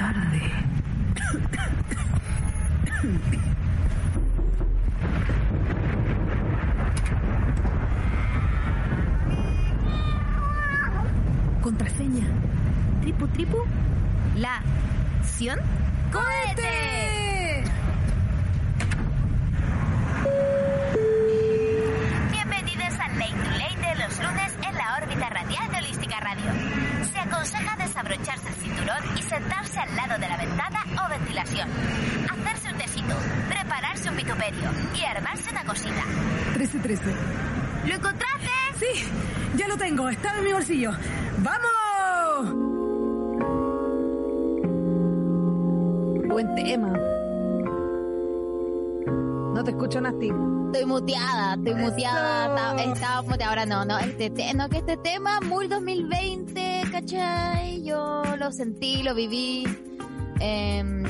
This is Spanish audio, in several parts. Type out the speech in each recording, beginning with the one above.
tarde. Contraseña. Tripu, tripu. La. ¿Ción? ¡Cohete! Bienvenidos al Late to Late de los lunes en la órbita radial de Holística Radio. Se aconseja desabrocharse el cinturón y sentarse al lado de la ventana o ventilación. Hacerse un tecito, prepararse un vituperio y armarse una cosita. 1313. ¿Lo encontraste? Sí, ya lo tengo. ¡Vamos! Buen tema. No te escucho, Nasti. Estoy muteada, estoy muteada, estaba, estaba muteada, ahora no, no, este, te- no, que este tema, muy 2020, ¿cachai? Yo lo sentí, lo viví, em,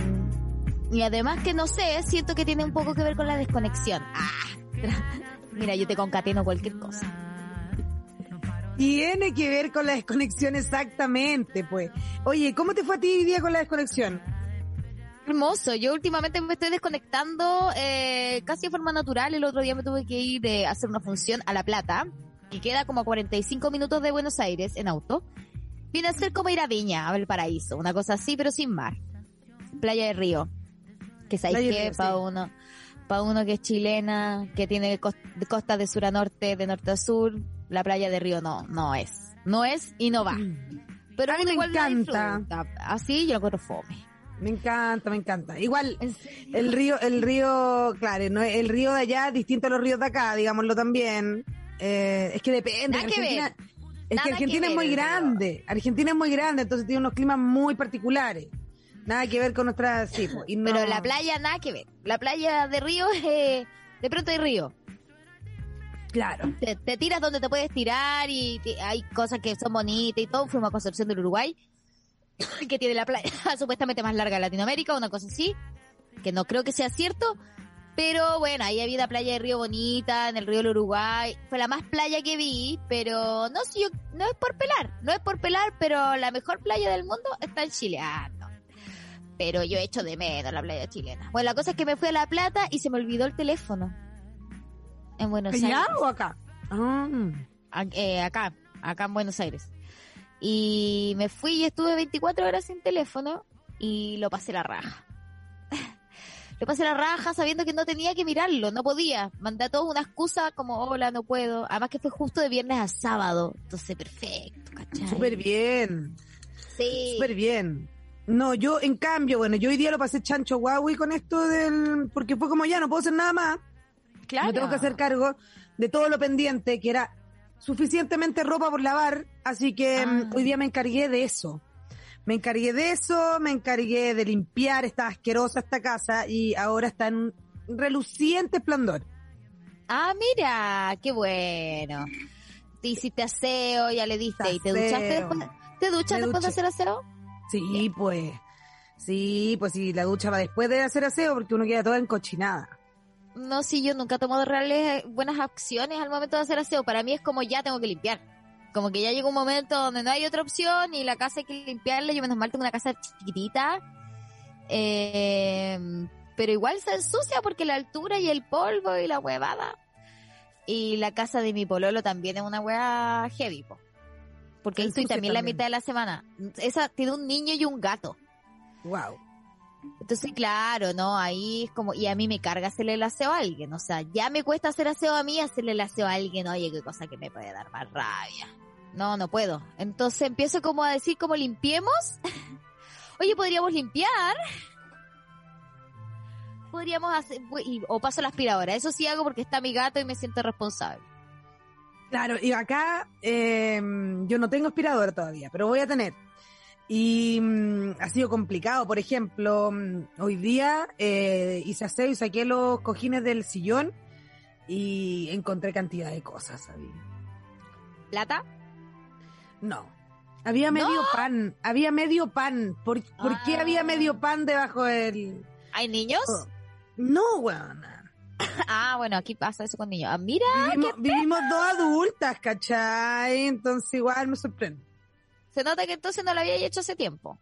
y además que no sé, siento que tiene un poco que ver con la desconexión. Ah, mira, yo te concateno cualquier cosa. Tiene que ver con la desconexión exactamente, pues. Oye, ¿cómo te fue a ti hoy día con la desconexión? Hermoso, yo últimamente me estoy desconectando eh, casi de forma natural, el otro día me tuve que ir de hacer una función a La Plata, y queda como a 45 minutos de Buenos Aires en auto. Viene a ser como ir a Viña, a Valparaíso, una cosa así, pero sin mar. Playa de Río. Que sabéis que para sí. uno, para uno que es chilena, que tiene cos- costas de sur a norte, de norte a sur, la playa de Río no, no es. No es y no va. Pero A mí me igual encanta. Así yo lo encuentro fome. Me encanta, me encanta. Igual, el río, el río, claro, no, el río de allá es distinto a los ríos de acá, digámoslo también. Eh, es que depende. Nada que Argentina, ver. es Nada que que Argentina es muy grande. Argentina es muy grande, entonces tiene unos climas muy particulares. Nada que ver con nuestras, sí, y no- Pero la playa nada que ver. La playa de Río es eh, de pronto hay río. Claro. Te, tiras donde te puedes tirar y hay cosas que son bonitas y todo. Fuimos a Concepción del Uruguay, que tiene la playa supuestamente más larga de Latinoamérica, una cosa así, que no creo que sea cierto. Pero bueno, ahí había una playa de río bonita, en el río del Uruguay. Fue la más playa que vi, pero no sé, yo, no es por pelar, no es por pelar, pero la mejor playa del mundo está en Chile. Ah, no. Pero yo echo de menos la playa chilena. Bueno, la cosa es que me fui a La Plata y se me olvidó el teléfono. En Buenos ¿Allá Aires. o acá? Ah, A- eh, acá, acá en Buenos Aires. Y me fui y estuve 24 horas sin teléfono y lo pasé la raja. lo pasé la raja sabiendo que no tenía que mirarlo, no podía. Mandé a todos una excusa como, hola, no puedo. Además que fue justo de viernes a sábado. Entonces, perfecto, ¿cachai? súper bien, Sí. súper bien. No, yo en cambio, bueno, yo hoy día lo pasé chancho Huawei con esto del, porque fue como ya, no puedo hacer nada más. Claro. Me tengo que hacer cargo de todo lo pendiente, que era suficientemente ropa por lavar, así que Ah. mm, hoy día me encargué de eso. Me encargué de eso, me encargué de limpiar esta asquerosa esta casa y ahora está en un reluciente esplendor. Ah, mira, qué bueno. Te hiciste aseo, ya le diste. ¿Y te duchaste después? ¿Te duchas Me después de hacer aseo? Sí, pues. Sí, pues sí, la ducha va después de hacer aseo porque uno queda toda encochinada. No, sí, yo nunca he tomado reales eh, buenas acciones al momento de hacer aseo. Para mí es como ya tengo que limpiar. Como que ya llega un momento donde no hay otra opción y la casa hay que limpiarla. Yo menos mal tengo una casa chiquitita. Eh, pero igual se ensucia porque la altura y el polvo y la huevada. Y la casa de mi pololo también es una hueá heavy, po. Porque ahí estoy Ensucia también la también. mitad de la semana. Esa tiene un niño y un gato. Wow. Entonces, claro, ¿no? Ahí es como, y a mí me carga hacerle el aseo a alguien, o sea, ya me cuesta hacer aseo a mí, hacerle el aseo a alguien, oye, qué cosa que me puede dar más rabia. No, no puedo. Entonces empiezo como a decir, como limpiemos. oye, podríamos limpiar. Podríamos hacer, y- o paso la aspiradora. Eso sí hago porque está mi gato y me siento responsable. Claro, y acá eh, yo no tengo aspiradora todavía, pero voy a tener. Y mm, ha sido complicado. Por ejemplo, mm, hoy día eh, hice aseo y saqué los cojines del sillón y encontré cantidad de cosas. ¿Plata? No. Había medio pan, había medio pan. ¿Por, ¿por qué Ah. había medio pan debajo del...? ¿Hay niños? Oh. No, weona. Ah, bueno, aquí pasa eso con niños. Ah, mira, Vivimos, vivimos dos adultas, ¿cachai? Entonces igual me sorprende. Se nota que entonces no lo había hecho hace tiempo.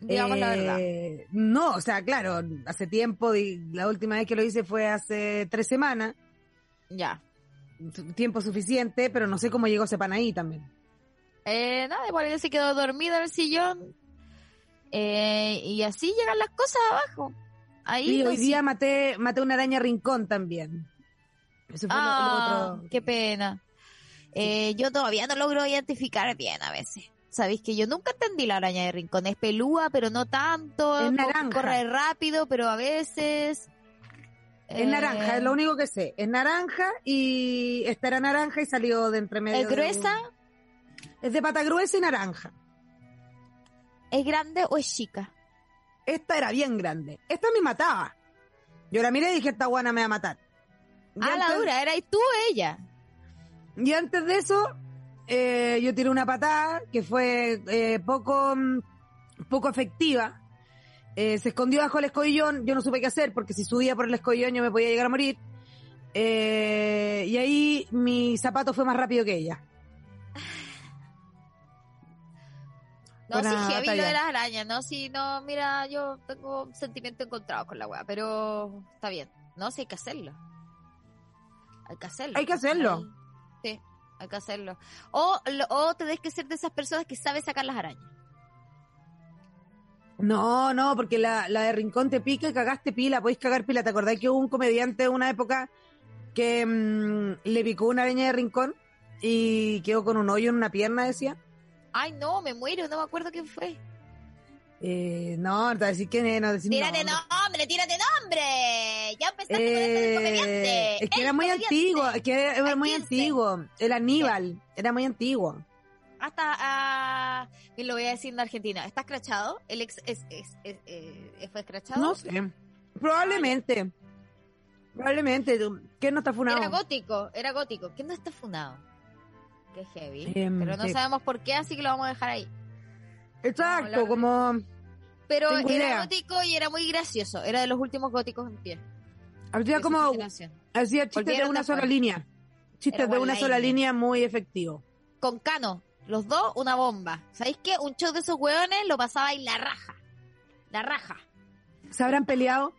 Digamos la verdad. Eh, No, o sea, claro, hace tiempo, la última vez que lo hice fue hace tres semanas, Ya. tiempo suficiente, pero no sé cómo llegó ese pan ahí también. Eh, nada, igual ella se quedó dormida en el sillón. Eh, y así llegan las cosas abajo. Ahí Y no hoy día maté, maté una araña rincón también. Eso fue lo- lo Ah, otro. qué pena. Eh, yo todavía no logro identificar bien a veces. Sabéis que yo nunca entendí la araña de rincón. Es pelúa, pero no tanto. Es naranja. Corre rápido, pero a veces. Es Eh, naranja, es lo único que sé. Es naranja y esta era naranja y salió de entre medio. ¿Es gruesa? Es de pata gruesa y naranja. ¿Es grande o es chica? Esta era bien grande. Esta me mataba. Yo la miré y dije, esta guana me va a matar. Y Ah, la dura, ¿era y tú o ella? Y antes de eso, eh, yo tiré una patada que fue eh, poco, mm, poco efectiva. Eh, se escondió bajo el escobillón, yo no supe qué hacer porque si subía por el escobillón yo me podía llegar a morir. Eh, y ahí mi zapato fue más rápido que ella. No, sí, heavy lo de las arañas, ¿no? Sí, no, mira, yo tengo un sentimiento encontrado con la weá, pero está bien. No, sí, hay que hacerlo. Hay que hacerlo. Hay que hacerlo. Sí, hay que hacerlo. O, lo- o tenés que ser de esas personas que sabe sacar las arañas. No, no, porque la, la de Rincón te pica y cagaste pila, podéis cagar pila. ¿Te acordás que hubo un comediante de una época que mm, le picó una araña de Rincón y quedó con un hoyo en una pierna, decía? Ay, no, me muero, no me acuerdo quién fue. Eh, no, no te decir quién es, no decir Tírate nombre. nombre, tírate nombre. Ya empezaste con esto del Eh, comediante. es que El era muy antiguo, es que era muy 15. antiguo. El Aníbal, era muy antiguo. Hasta, y lo voy a decir en Argentina. ¿Está escrachado? ¿El ex es, es, es- eh, fue escrachado? No sé. Probablemente. Probablemente. ¿Quién no está funado? Era gótico, era gótico. ¿Quién no está funado? Qué heavy. Em, Pero no sabemos por qué, así que lo vamos a dejar ahí. Exacto, No, como Pero era idea. gótico y era muy gracioso. Era de los últimos góticos en pie. hacía como hacía chistes de una sola línea. Chistes Era de una sola línea muy efectivo. Con Cano, los dos, una bomba. ¿Sabéis qué? Un show de esos hueones lo pasaba ahí la raja. La raja. ¿Se habrán peleado?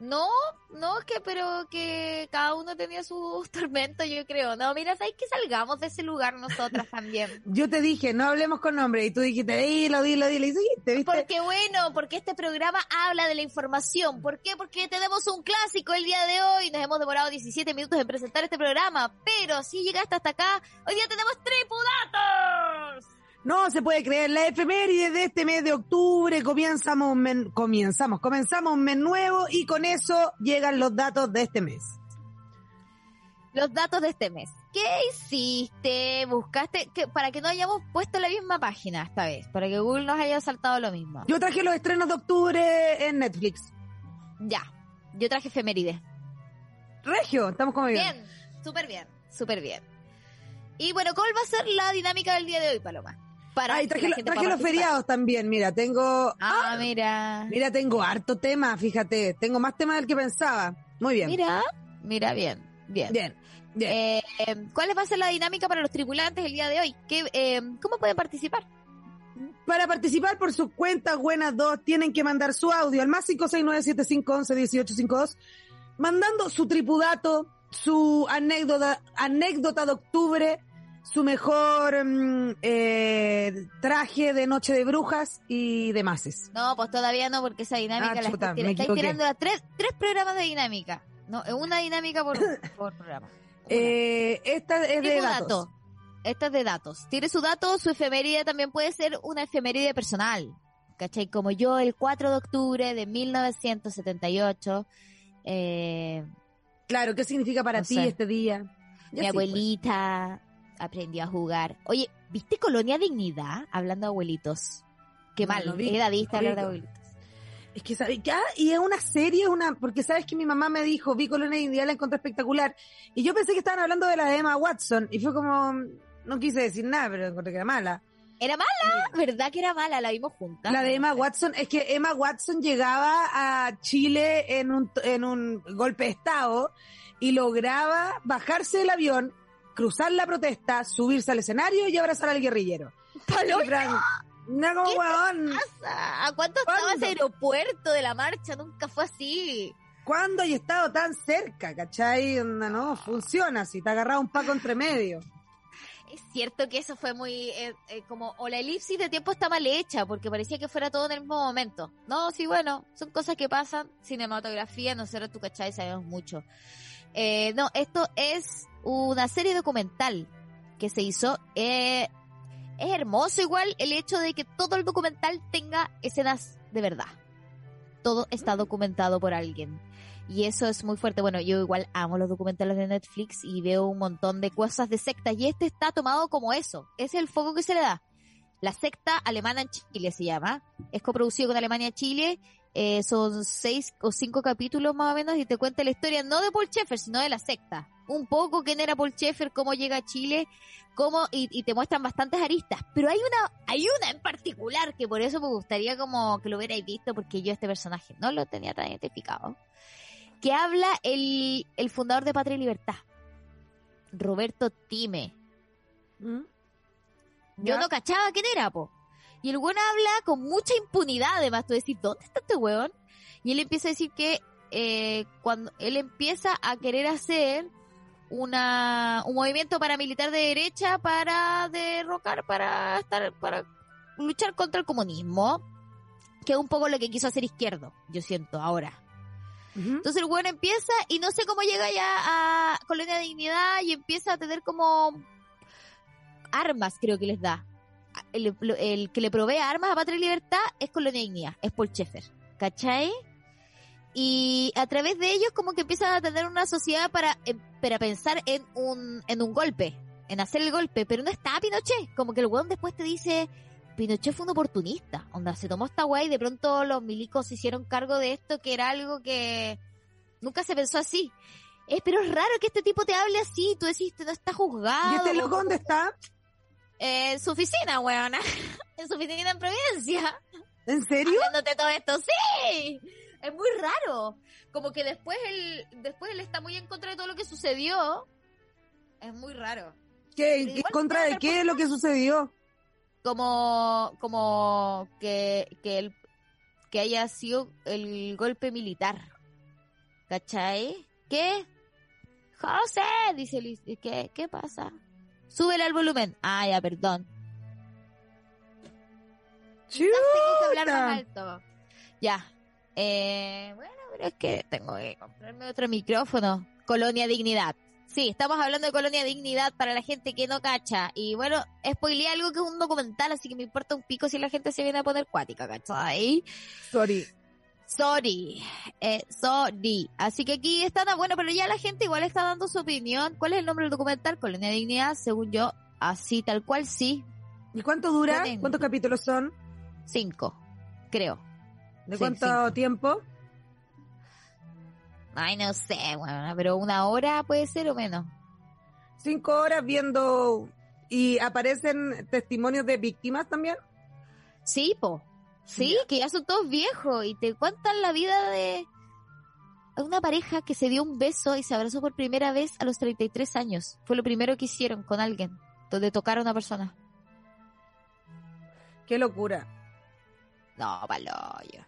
No, no, es que, pero que cada uno tenía sus tormentos, yo creo. No, mira, ¿sabéis que salgamos de ese lugar nosotras también? Yo te dije, no hablemos con nombre. Y tú dijiste, dilo, dilo, dilo. Y seguiste, ¿viste? Porque bueno, porque este programa habla de la información. ¿Por qué? Porque tenemos un clásico el día de hoy. Nos hemos demorado 17 minutos en presentar este programa. Pero si llegaste hasta acá, hoy día tenemos tripudatos. No se puede creer, la efeméride de este mes de octubre comenzamos un men- comenzamos, comenzamos un mes nuevo y con eso llegan los datos de este mes. Los datos de este mes. ¿Qué hiciste? ¿Buscaste? que para que no hayamos puesto la misma página esta vez. Para que Google nos haya saltado lo mismo. Yo traje los estrenos de octubre en Netflix. Ya. Yo traje efeméride. Regio, estamos como bien. Bien. Súper bien. Súper bien. Y bueno, ¿cuál va a ser la dinámica del día de hoy, Paloma? Para Ay, traje, lo- los feriados también, mira, tengo... Ah, mira. Mira, tengo harto tema, fíjate, tengo más temas del que pensaba. Muy bien. Mira, mira bien, bien. Bien, bien. Eh, eh, ¿Cuál va a ser la dinámica para los tripulantes el día de hoy? ¿Qué, eh, ¿Cómo pueden participar? Para participar por sus cuentas buenas dos, tienen que mandar su audio al más 569-7511-1852, mandando su tripudato, su anécdota, anécdota de octubre, su mejor mm, eh, traje de noche de brujas y demás. No, pues todavía no, porque esa dinámica Ah, la chuta, me estáis tirando a tres, tres programas de dinámica. No, es una dinámica por, por programa. Eh, esta es de datos. dato. Esta es de datos. Tiene su dato, su efeméride también puede ser una efeméride personal. ¿Cachai? Como yo el 4 de octubre de 1978, eh, Claro, ¿qué significa para No ti sé. este día? Mi sí, pues. Aprendió a jugar. Oye, ¿viste Colonia Dignidad? Hablando de abuelitos. Qué No, mal, no vi, edadista no hablar de abuelitos. Es que, ¿sabes qué? Y es una serie, una, porque sabes que mi mamá me dijo, vi Colonia India, la encontré espectacular. Y yo pensé que estaban hablando de la de Emma Watson. Y fue como, no quise decir nada, pero encontré que era mala. ¿Era mala? ¿Verdad que era mala? La vimos juntas. La de Emma Watson, es que Emma Watson llegaba a Chile en un, en un golpe de estado y lograba bajarse del avión, cruzar la protesta, subirse al escenario y abrazar al guerrillero. Paloma. No como ¿Qué weón. pasa? ¿A cuánto estaba ¿Cuándo? ese aeropuerto de la marcha? Nunca fue así. ¿Cuándo hay estado tan cerca? ¿Cachai? Onda, No, funciona así, te agarraba un paco entre medio. Es cierto que eso fue muy eh, eh, como o la elipsis de tiempo está mal hecha porque parecía que fuera todo en el mismo momento. No, sí, bueno, son cosas que pasan. Cinematografía, nosotros tú cachai sabemos mucho. Eh, no, esto es una serie documental que se hizo. Eh, es hermoso igual el hecho de que todo el documental tenga escenas de verdad. Todo está documentado por alguien. Y eso es muy fuerte. Bueno, yo igual amo los documentales de Netflix y veo un montón de cosas de sectas y este está tomado como eso. Es el foco que se le da. La secta alemana en Chile se llama. Es coproducido con Alemania Chile. Eh, son seis o cinco capítulos más o menos y te cuenta la historia no de Paul Schaeffer, sino de la secta. Un poco quién era Paul Schaeffer, cómo llega a Chile, cómo, y, y te muestran bastantes aristas. Pero hay una, hay una en particular que por eso me gustaría como que lo hubierais visto porque yo este personaje no lo tenía tan identificado que habla el, el fundador de Patria y Libertad, Roberto Time. ¿Mm? Yo Ya. no cachaba quién era, po. Y el weón habla con mucha impunidad, además, tú decís, ¿dónde está este weón? Y él empieza a decir que eh, cuando él empieza a querer hacer una un movimiento paramilitar de derecha para derrocar, para estar, para luchar contra el comunismo, que es un poco lo que quiso hacer izquierdo, yo siento ahora. Entonces el weón empieza y no sé cómo llega ya a Colonia de Dignidad y empieza a tener como armas, creo que les da. El, que le provee armas a Patria y Libertad es Colonia Dignidad, es Paul Schaeffer, ¿cachai? Y a través de ellos como que empiezan a tener una sociedad para, eh, para pensar en un, en un golpe, en hacer el golpe, pero no está Pinochet, como que el weón después te dice, Pinochet fue un oportunista, onda, se tomó esta weá y de pronto los milicos se hicieron cargo de esto, que era algo que nunca se pensó así. Eh, pero es raro que este tipo te hable así, tú decís, no está juzgado. ¿Y este loco dónde está? Eh, en su oficina, weona. en su oficina en Providencia. ¿En serio? Haciéndote todo esto, sí. Es muy raro. Como que después él, después él está muy en contra de todo lo que sucedió. Es muy raro. ¿Qué, ¿En contra de qué es lo que sucedió? Como, como que, que el, que haya sido el golpe militar. ¿Cachai? ¿Qué? José, dice Luis, ¿qué, qué pasa? Súbele al volumen. Ah, ya, perdón. Que hablar más alto. Ya. Eh, bueno, pero es que tengo que comprarme otro micrófono. Colonia Dignidad. Sí, estamos hablando de Colonia Dignidad para la gente que no cacha. Y bueno, spoileé algo que es un documental, así que me importa un pico si la gente se viene a poner cuática, ¿cachai? Sorry. Sorry. Eh, sorry. Así que aquí están, ah, bueno, pero ya la gente igual está dando su opinión. ¿Cuál es el nombre del documental? Colonia Dignidad, según yo, así tal cual sí. ¿Y cuánto dura? ¿Cuántos capítulos son? Cinco, creo. ¿De Sí, cuánto cinco. tiempo? Ay, no sé, bueno, pero una hora puede ser o menos. Cinco horas viendo y aparecen testimonios de víctimas también. Sí, po. Sí, que ya son todos viejos y te cuentan la vida de una pareja que se dio un beso y se abrazó por primera vez a los 33 años. Fue lo primero que hicieron con alguien, donde tocar a una persona. Qué locura. No, paloyo.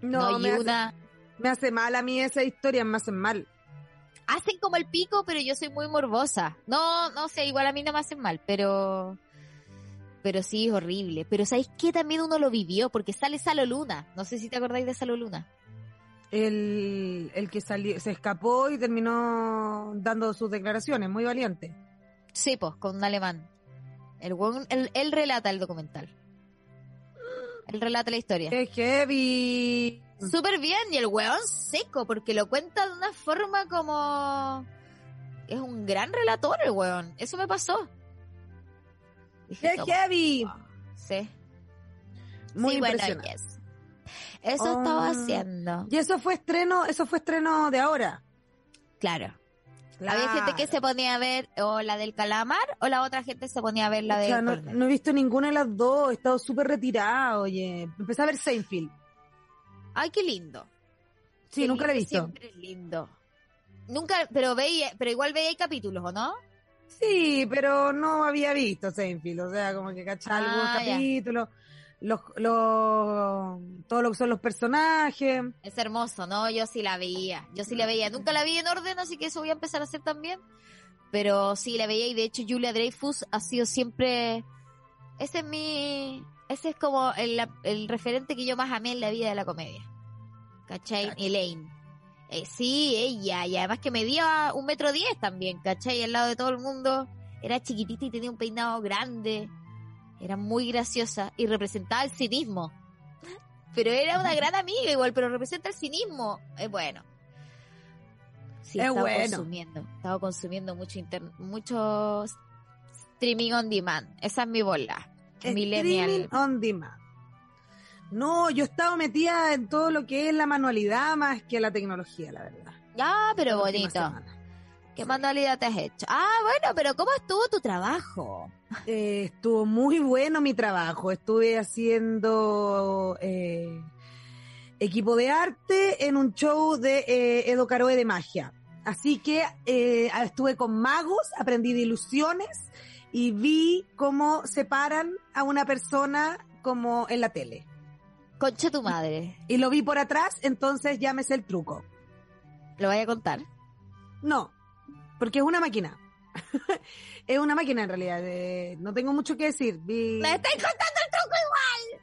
No, No, me, hace, me hace mal a mí esa historia, me hacen mal. Hacen como el pico, pero yo soy muy morbosa. No, no sé, igual a mí no me hacen mal, pero... Pero sí, es horrible. Pero ¿sabéis qué? También uno lo vivió, porque sale Salo Luna. No sé si te acordáis de Salo Luna. El, el que salió, se escapó y terminó dando sus declaraciones, muy valiente. Sí, pues, con un alemán. El weón- él, él relata el documental. Él relata la historia. ¡Qué heavy! Súper bien, y el weón seco, porque lo cuenta de una forma como... Es un gran relator el weón. Eso me pasó. Dije, ¡Qué heavy! Sí. Muy Sí, bueno, impresionante. yes. Eso Oh. estaba haciendo. Y eso fue estreno, eso fue estreno de ahora. Claro. Había gente que se ponía a ver o la del calamar o la otra gente se ponía a ver la O de sea, no, no he visto ninguna de las dos, he estado súper retirada, oye. Empecé a ver Seinfeld. Ay, qué lindo. Sí, Qué nunca la he lindo, visto. Siempre es lindo. Nunca, pero veía, pero igual veía capítulos, ¿o no? Sí, pero no había visto Seinfeld, o sea, como que cachaba Ah, algunos capítulos, los, los, todo lo que son los personajes. Es hermoso, ¿no? Yo sí la veía. Yo sí la veía. Nunca la vi en orden, así que eso voy a empezar a hacer también. Pero sí la veía y de hecho Julia Dreyfus ha sido siempre... Ese es mi... Ese es como el, el referente que yo más amé en la vida de la comedia. ¿Cachai? Elaine. Eh, sí, ella. Y además que medía un metro diez también, ¿cachai? Al lado de todo el mundo. Era chiquitita y tenía un peinado grande. Era muy graciosa y representaba el cinismo. Pero era una gran amiga igual, pero representa el cinismo. Es bueno. Sí, Es estaba bueno. consumiendo. Estaba consumiendo mucho inter- mucho streaming on demand. Esa es mi bola. Millennial. Streaming on demand. No, yo he estado metida en todo lo que es la manualidad más que la tecnología, la verdad. Ah, pero La bonito. ¿Qué manualidad te has hecho? Ah, bueno, pero ¿cómo estuvo tu trabajo? Eh, estuvo muy bueno mi trabajo. Estuve haciendo eh, equipo de arte en un show de eh, Edo Caroe de magia. Así que eh, estuve con magos, aprendí de ilusiones y vi cómo separan a una persona como en la tele. Concha tu madre. Y lo vi por atrás, entonces sé el truco. ¿Lo voy a contar? No, porque es una máquina. es una máquina en realidad. eh, no tengo mucho que decir. Vi... ¡Me estáis contando el truco igual!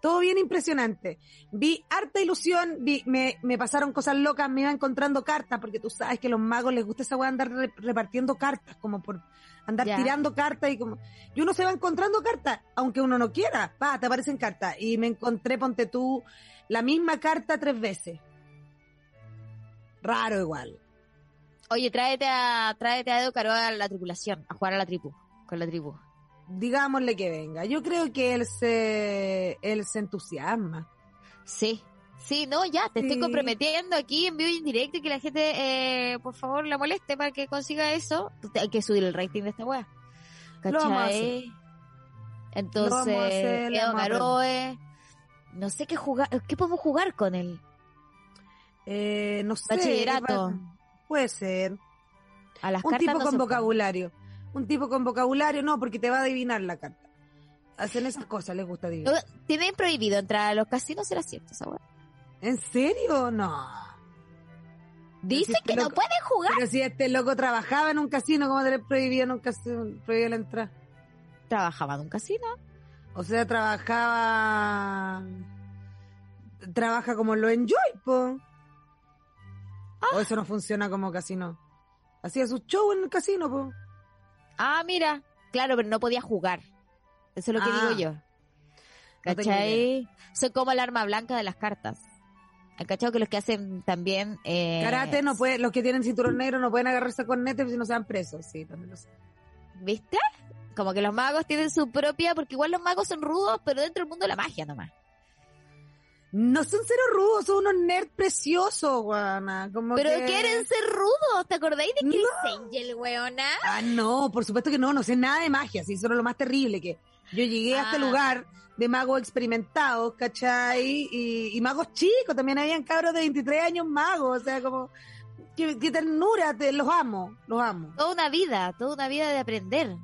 Todo bien impresionante. Vi harta ilusión, vi, me, me pasaron cosas locas, me iba encontrando cartas, porque tú sabes que a los magos les gusta esa weá andar re- repartiendo cartas, como por andar tirando cartas y como... Y uno se va encontrando cartas, aunque uno no quiera, va, te aparecen cartas. Y me encontré, ponte tú, la misma carta tres veces. Raro igual. Oye, tráete a, tráete a Edo Caro a la tripulación, a jugar a la tribu, con la tribu. Digámosle que venga. Yo creo que él se, él se entusiasma. Sí, sí, no, ya, te estoy comprometiendo aquí en vivo y en directo y que la gente, eh, por favor, la moleste para que consiga eso. Hay que subir el rating de esta wea. ¿Cachai? Entonces, a hacer, le Edo vamos a Caroe, no sé qué jugar, ¿qué podemos jugar con él? Eh, no sé. Bachillerato. Puede ser. A las Un cartas tipo no con se vocabulario. Un tipo con vocabulario, no, porque te va a adivinar la carta. Hacen esas cosas, les gusta adivinar. Tienen prohibido entrar a los casinos, será cierto esa wea. ¿En serio? No. Dicen este que no loco- pueden jugar. Pero si este loco trabajaba en un casino, ¿cómo te le prohibían un casino, prohibía la entrada? Trabajaba en un casino. O sea, trabajaba. Trabaja como lo enjoy, po. Ah. O eso no funciona como casino. Hacía su show en el casino, po. Ah, mira. Claro, pero no podía jugar. Eso es lo que Ah. digo yo. No tengo ¿Cachai? Son como el arma blanca de las cartas. ¿Han cachado que los que hacen también... Eh, Karate no puede, los que tienen cinturón negro no pueden agarrarse con netes si no se van presos. Sí, también lo sé. ¿Viste? Como que los magos tienen su propia... Porque igual los magos son rudos, pero dentro del mundo de la magia nomás. No son cero rudos, son unos nerds preciosos, guana. Como Pero que- quieren ser rudos. ¿Te acordáis de No. Chris Angel, weona? Ah, no, por supuesto que no, no sé nada de magia, sí, eso es lo más terrible, que yo llegué a este Ah. lugar de magos experimentados, ¿cachai? Y, y magos chicos, también habían cabros de 23 años magos, o sea, como, qué, qué ternura, te, los amo, los amo. Toda una vida, toda una vida de aprender.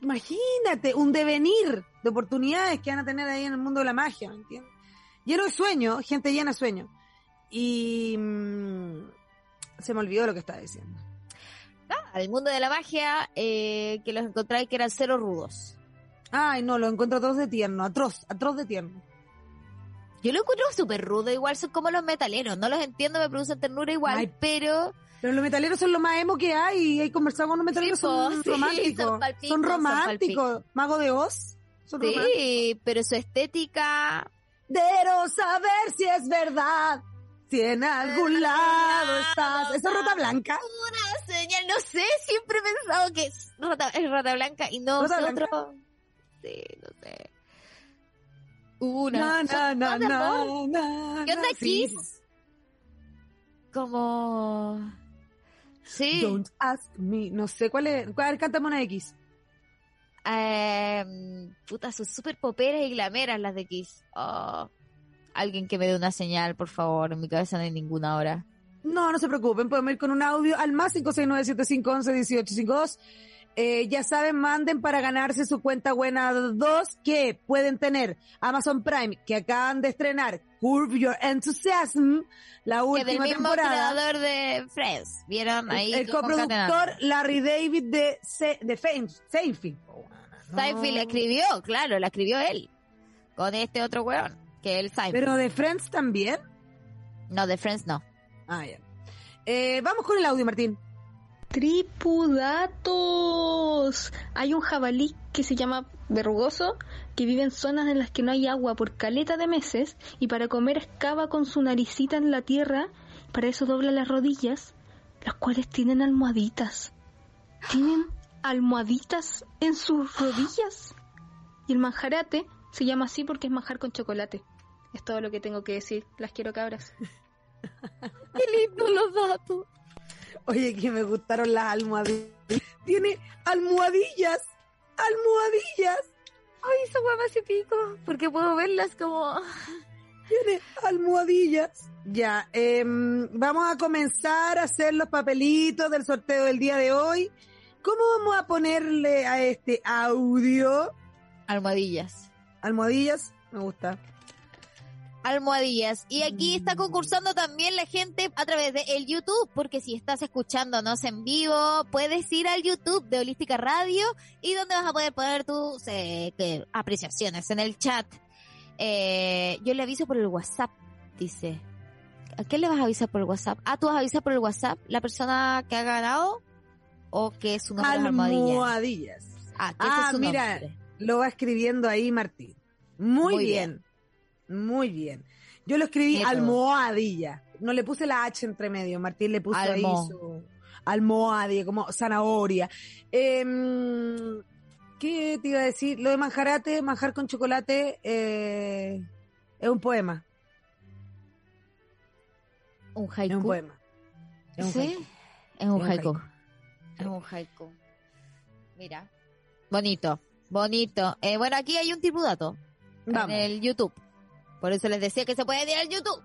Imagínate, un devenir de oportunidades que van a tener ahí en el mundo de la magia, ¿me entiendes? Lleno de sueños, gente llena de sueños. Y mm, se me olvidó lo que estaba diciendo. Al mundo de la magia, eh, que los encontráis que eran cero rudos. Ay, no, lo encuentro atroz de tierno, atroz, atroz de tierno. Yo lo encuentro súper rudo, igual son como los metaleros. No los entiendo, me producen ternura igual, Ay, pero Pero los metaleros son lo más emo que hay. He conversado con los metaleros, Sí, son sí, románticos. son palpicos, son son románticos. Mago de Oz. Son románticos. sí, pero su estética Quiero saber si es verdad. Si en algún lado estás. ¿Eso es Rota Blanca? una señal, no sé, siempre he pensado que es rata, es rata blanca y no ¿Rata sé blanca? otro. Sí, no sé. Una. Na, na, na, de na, na, ¿Qué onda. Sí, Kiss? Como Sí. Don't ask me. No sé cuál es. ¿Cuál cántame una X? Eh, puta, son súper poperas y glameras las de Kiss. Oh, alguien que me dé una señal, por favor. En mi cabeza no hay ninguna ahora. No, no se preocupen, podemos ir con un audio al más 569-7511-1852. Eh, ya saben, manden para ganarse su cuenta buena 2 que pueden tener Amazon Prime, que acaban de estrenar Curve Your Enthusiasm, la Que del última mismo temporada. creador de Friends. ¿Vieron ahí? el coproductor Larry David de, Se- de Seinfeld. Seinfeld la escribió, claro, la escribió él. Con este otro weón, que es el Seinfeld. Pero de Friends también. No, de Friends no. Ah, ya. Eh, vamos con el audio, Martín. Tripudatos. Hay un jabalí que se llama verrugoso que vive en zonas en las que no hay agua por caleta de meses y para comer excava con su naricita en la tierra. Para eso dobla las rodillas, las cuales tienen almohaditas. Tienen almohaditas en sus rodillas. Y el manjarate se llama así porque es manjar con chocolate. Es todo lo que tengo que decir. Las quiero cabras. Qué lindo los datos. Oye, que me gustaron las almohadillas. Tiene almohadillas. Almohadillas. Ay, esa me hace pico. Porque puedo verlas como. Tiene almohadillas. Ya, em, vamos a comenzar a hacer los papelitos del sorteo del día de hoy. ¿Cómo vamos a ponerle a este audio? Almohadillas. Almohadillas, me gusta. Almohadillas. Y aquí está concursando también la gente a través de el YouTube, porque si estás escuchándonos en vivo, puedes ir al YouTube de Holística Radio y donde vas a poder poner tus eh, que- apreciaciones en el chat. Eh, yo le aviso por el WhatsApp, dice. ¿A qué le vas a avisar por el WhatsApp? Ah, tú vas a avisar por el WhatsApp la persona que ha ganado o que es su nombre almohadillas. Almohadillas. Ah, que ese Ah, es su mira, nombre. lo va escribiendo ahí Martín. Muy, Muy bien. Muy bien. Yo lo escribí almohadilla. No le puse la H entre medio. Martín le puso ahí su almohadilla, como zanahoria. Em, ¿Qué te iba a decir? Lo de manjarate, manjar con chocolate, eh, es un poema. Un Es haiku. un poema. Es un ¿Sí? haiku. Es un Es un haiku. haiku. Es un haiku. Mira. Bonito, bonito. Eh, bueno, aquí hay un tribudato Vamos. en el YouTube. Por eso les decía que se pueden ir al YouTube.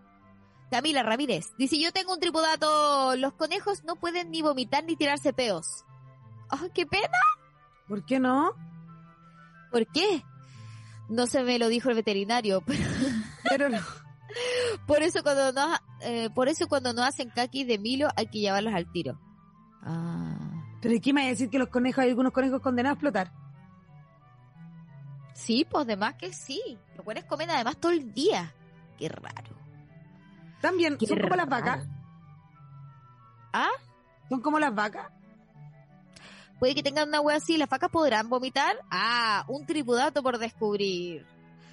Camila Ramírez dice, yo tengo un tribudato. Los conejos no pueden ni vomitar ni tirarse peos. ¡Oh, qué pena! ¿Por qué no? ¿Por qué? No se me lo dijo el veterinario, pero Pero no. por eso cuando no, eh, por eso cuando no hacen caquis de Milo hay que llevarlos al tiro. Ah. Pero ¿y qué me va a decir que los conejos, hay algunos conejos condenados a explotar? Sí, pues además que sí. Los buenos comen además todo el día. Qué raro. También, Qué son como las vacas. ¿Ah? Son como las vacas. Puede que tengan una wea así. ¿Las vacas podrán vomitar? Ah, un tribudato por descubrir.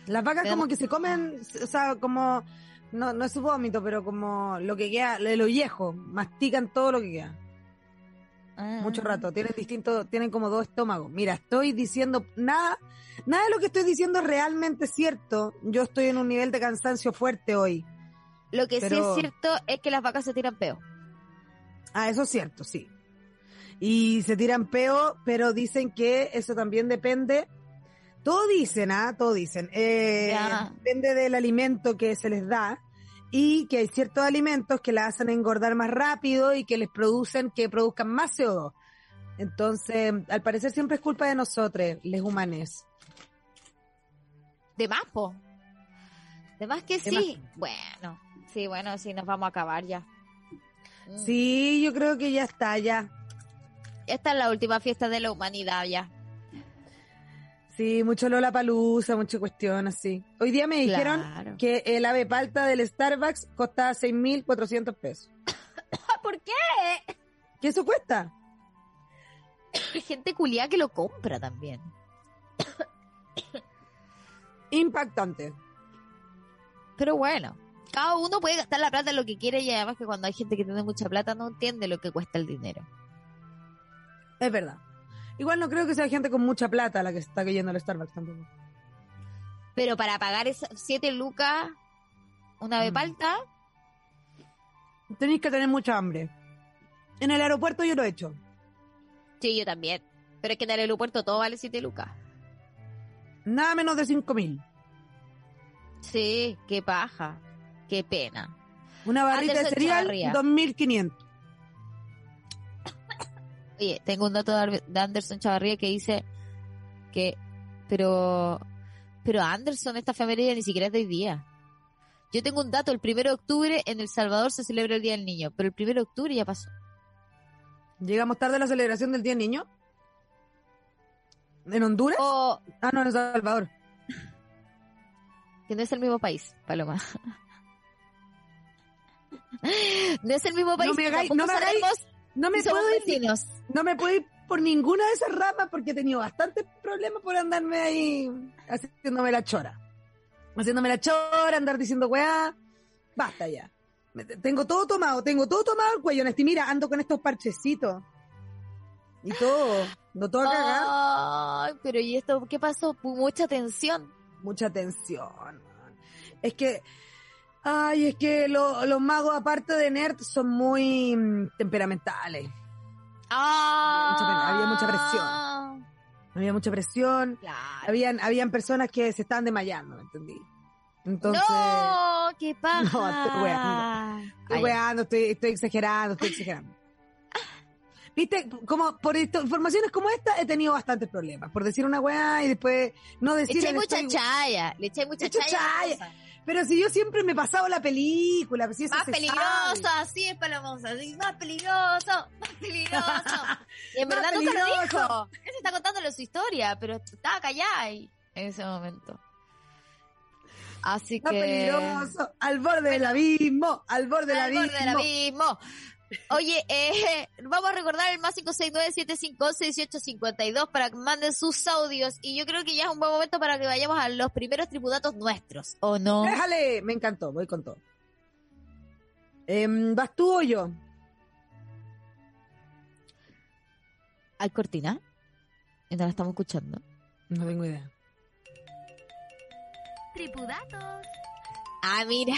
Las vacas como que se comen, o sea, como, no, no es su vómito, pero como lo que queda, el ollejo, mastican todo lo que queda. Ah. Mucho rato, tienen distinto, tienen como dos estómagos. Mira, estoy diciendo, nada, nada de lo que estoy diciendo es realmente cierto. Yo estoy en un nivel de cansancio fuerte hoy. Lo que sí es cierto es que las vacas se tiran peo. Ah, eso es cierto, sí. Y se tiran peo, pero dicen que eso también depende. Todo dicen, ¿ah? Todo dicen. Eh, depende del alimento que se les da y que hay ciertos alimentos que la hacen engordar más rápido y que les producen que produzcan más CO2. Entonces, al parecer siempre es culpa de nosotros, les humanes. De más, po. De más que De sí. Bueno, sí, bueno, sí, nos vamos a acabar ya. Sí, yo creo que ya está, ya. Esta es la última fiesta de la humanidad ya. Sí, mucho Lola Palusa, mucha cuestión así. Hoy día me dijeron Claro. que el ave palta del Starbucks costaba 6.400 pesos. ¿Por qué? ¿Qué eso cuesta? Hay gente culiada que lo compra también. Impactante. Pero bueno, cada uno puede gastar la plata en lo que quiere y además que cuando hay gente que tiene mucha plata no entiende lo que cuesta el dinero. Es verdad. Igual no creo que sea gente con mucha plata la que se está cayendo al Starbucks tampoco. Pero para pagar esas 7 lucas, una vez Mm. Tenéis que tener mucha hambre. En el aeropuerto yo lo he hecho. sí, yo también. Pero es que en el aeropuerto todo vale 7 lucas. Nada menos de 5.000. Sí, qué paja, qué pena. Una barrita de cereal, Chavarría. 2500. Oye, tengo un dato de Anderson Chavarría que dice que, pero, pero Anderson, esta efeméride ni siquiera es de hoy día. Yo tengo un dato, el primero de octubre en El Salvador se celebra el Día del Niño, pero el primero de octubre ya pasó. Llegamos tarde a la celebración del Día del Niño. ¿En Honduras? O Ah, no, en El Salvador. que no es el mismo país, Paloma. No es el mismo país, me pero hagáis- no me hagáis- sabemos No me puedo ir, no me puedo ir por ninguna de esas ramas porque he tenido bastantes problemas por andarme ahí haciéndome la chora. Haciéndome la chora, andar diciendo weá. Basta ya. Me- Tengo todo tomado, tengo todo tomado el cuello. Nesti, mira, ando con estos parchecitos. Y todo. No todo pero ¿y esto qué pasó? Mucha tensión. Mucha tensión. Es que. Ay, es que lo- los magos, aparte de nerd, son muy mm, temperamentales. Ah, Había mucha presión. Había mucha presión. Claro. Habían, habían personas que se estaban desmayando, ¿me entendí? Entonces, no, qué paja. No, estoy weando. estoy Ay, weando, estoy, estoy exagerando, estoy exagerando. Viste, como por esto- informaciones como esta he tenido bastantes problemas. Por decir una weá y después no Le decir. eché en mucha estoy- chaya, le eché mucha Eché chaya. Pero si yo siempre me he pasado la película, pues si eso Más peligroso, así es Palomosa, así, más peligroso, más peligroso. Y en Más verdad nunca lo peligroso. dijo. Él se está contándole su historia, pero estaba callada ahí en ese momento. Así Más que... peligroso, al borde del abismo, al borde del Al abismo. borde del abismo. Oye, eh, vamos a recordar el más 569-7511-1852 para que manden sus audios. Y yo creo que ya es un buen momento para que vayamos a los primeros tribudatos nuestros, ¿o no? Déjale, me encantó, voy con todo. Em, ¿Vas tú o yo? ¿Hay cortina? No la estamos escuchando. No tengo idea. Tripudatos. Ah, mira,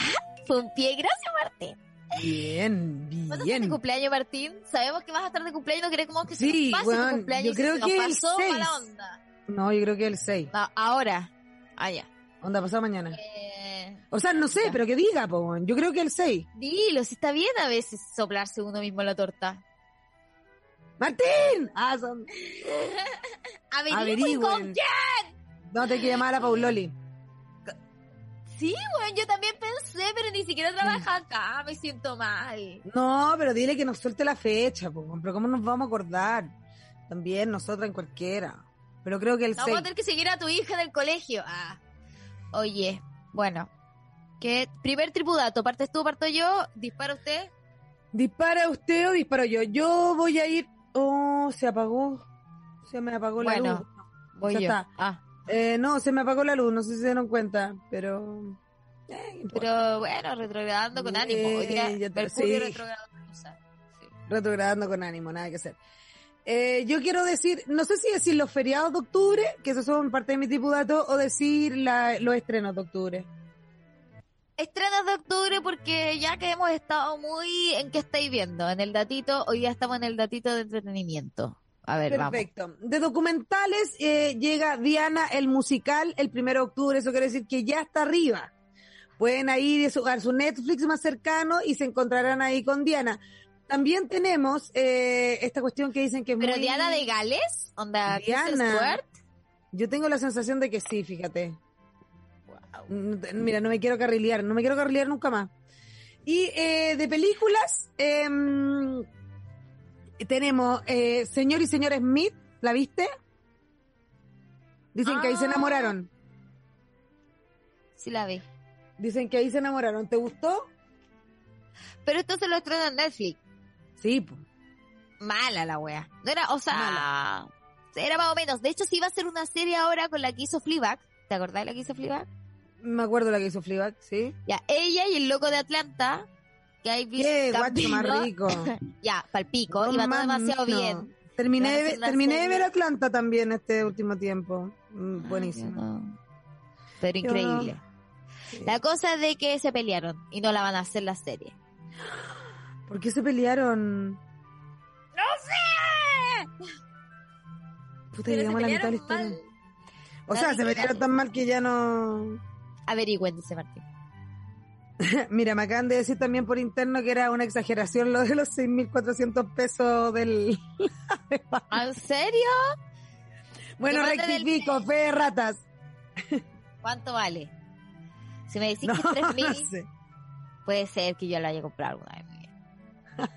fue un pie. Gracias, Martín. Bien, ¿Cuándo estás de bien. cumpleaños, Martín? Sabemos que vas a estar de cumpleaños, no queremos que se Sí, nos pase tu cumpleaños. yo creo se que nos el pasó seis. mala onda. No, yo creo que el 6. No, ahora. Ah, ya. Onda, pasado mañana. Eh, O sea, no sé, Ya. pero que diga, po. Yo creo que el 6. dilo, si está bien a veces soplarse uno mismo la torta. ¡Martín! Ah, son... Averigüen con Averigüen. No, te que llamar a Pauloli. Sí, bueno, yo también pensé, pero ni siquiera trabaja acá, me siento mal. No, pero dile que nos suelte la fecha, weón. pero ¿cómo nos vamos a acordar? También nosotras en cualquiera. Pero creo que el No, 6. vamos a tener que seguir a tu hija del colegio. Ah. Oye, bueno. ¿Qué? Primer tripudato, ¿partes tú, parto yo? ¿Dispara usted? ¿Dispara usted o disparo yo? Yo voy a ir... Oh, se apagó. Se me apagó la Bueno, luz. Voy Ya yo. está. Ah, Eh, no, se me apagó la luz, no sé si se dieron cuenta, pero... eh, pero bueno, retrogradando con ánimo. Hoy día Eh, ya te- sí. retrogradando con Luna. Sí. retrogradando con ánimo, nada que hacer. Eh, yo quiero decir, no sé si decir los feriados de octubre, que esos son parte de mi tripudato, o decir la- los estrenos de octubre. Estrenos de octubre porque ya que hemos estado muy en qué estáis viendo, en el datito, hoy día estamos en el datito de entretenimiento. A ver, vamos. Perfecto. De documentales eh, llega Diana el musical el primero de octubre, eso quiere decir que ya está arriba. Pueden ir a su, Netflix más cercano y se encontrarán ahí con Diana. También tenemos eh, esta cuestión que dicen que es Pero muy... Diana de Gales, onda Diana. Stewart. Yo tengo la sensación de que sí, fíjate. Mm, Mira, no me quiero carrilear, no me quiero carrilear nunca más. Y eh, de películas, em, tenemos eh, Señor y Señora Smith, ¿la viste? Dicen que ahí se Ah. enamoraron. Sí la vi. Dicen que ahí se enamoraron. ¿Te gustó? Pero esto se lo estrena en Netflix. Sí, po. Mala la wea. No era, o sea, era más o menos. De hecho, sí iba a ser una serie ahora con la que hizo Fleabag. ¿Te acordás de la que hizo Fleabag? me acuerdo la que hizo Fleabag, ¿sí? Ya, ella y el loco de Atlanta, que hay Qué guacho más rico. Ya, palpico, No más, demasiado no. bien. Terminé, de, terminé de ver Atlanta también este último tiempo. Mm, Buenísimo. No. Pero Yo- increíble. Sí. La cosa es de que se pelearon y no la van a hacer la serie. ¿Por qué se pelearon? ¡No sé! Puta, llegamos a la mitad de la historia. O sea, se pelearon tan mal que ya no. Averigüen, dice Martín. Mira, me acaban de decir también por interno que era una exageración lo de los 6.400 pesos del... ¿En serio? bueno, rectifico, fe de ratas. ¿Cuánto vale? Si me decís No, que es 3000, no sé. puede ser que yo la haya comprado alguna vez.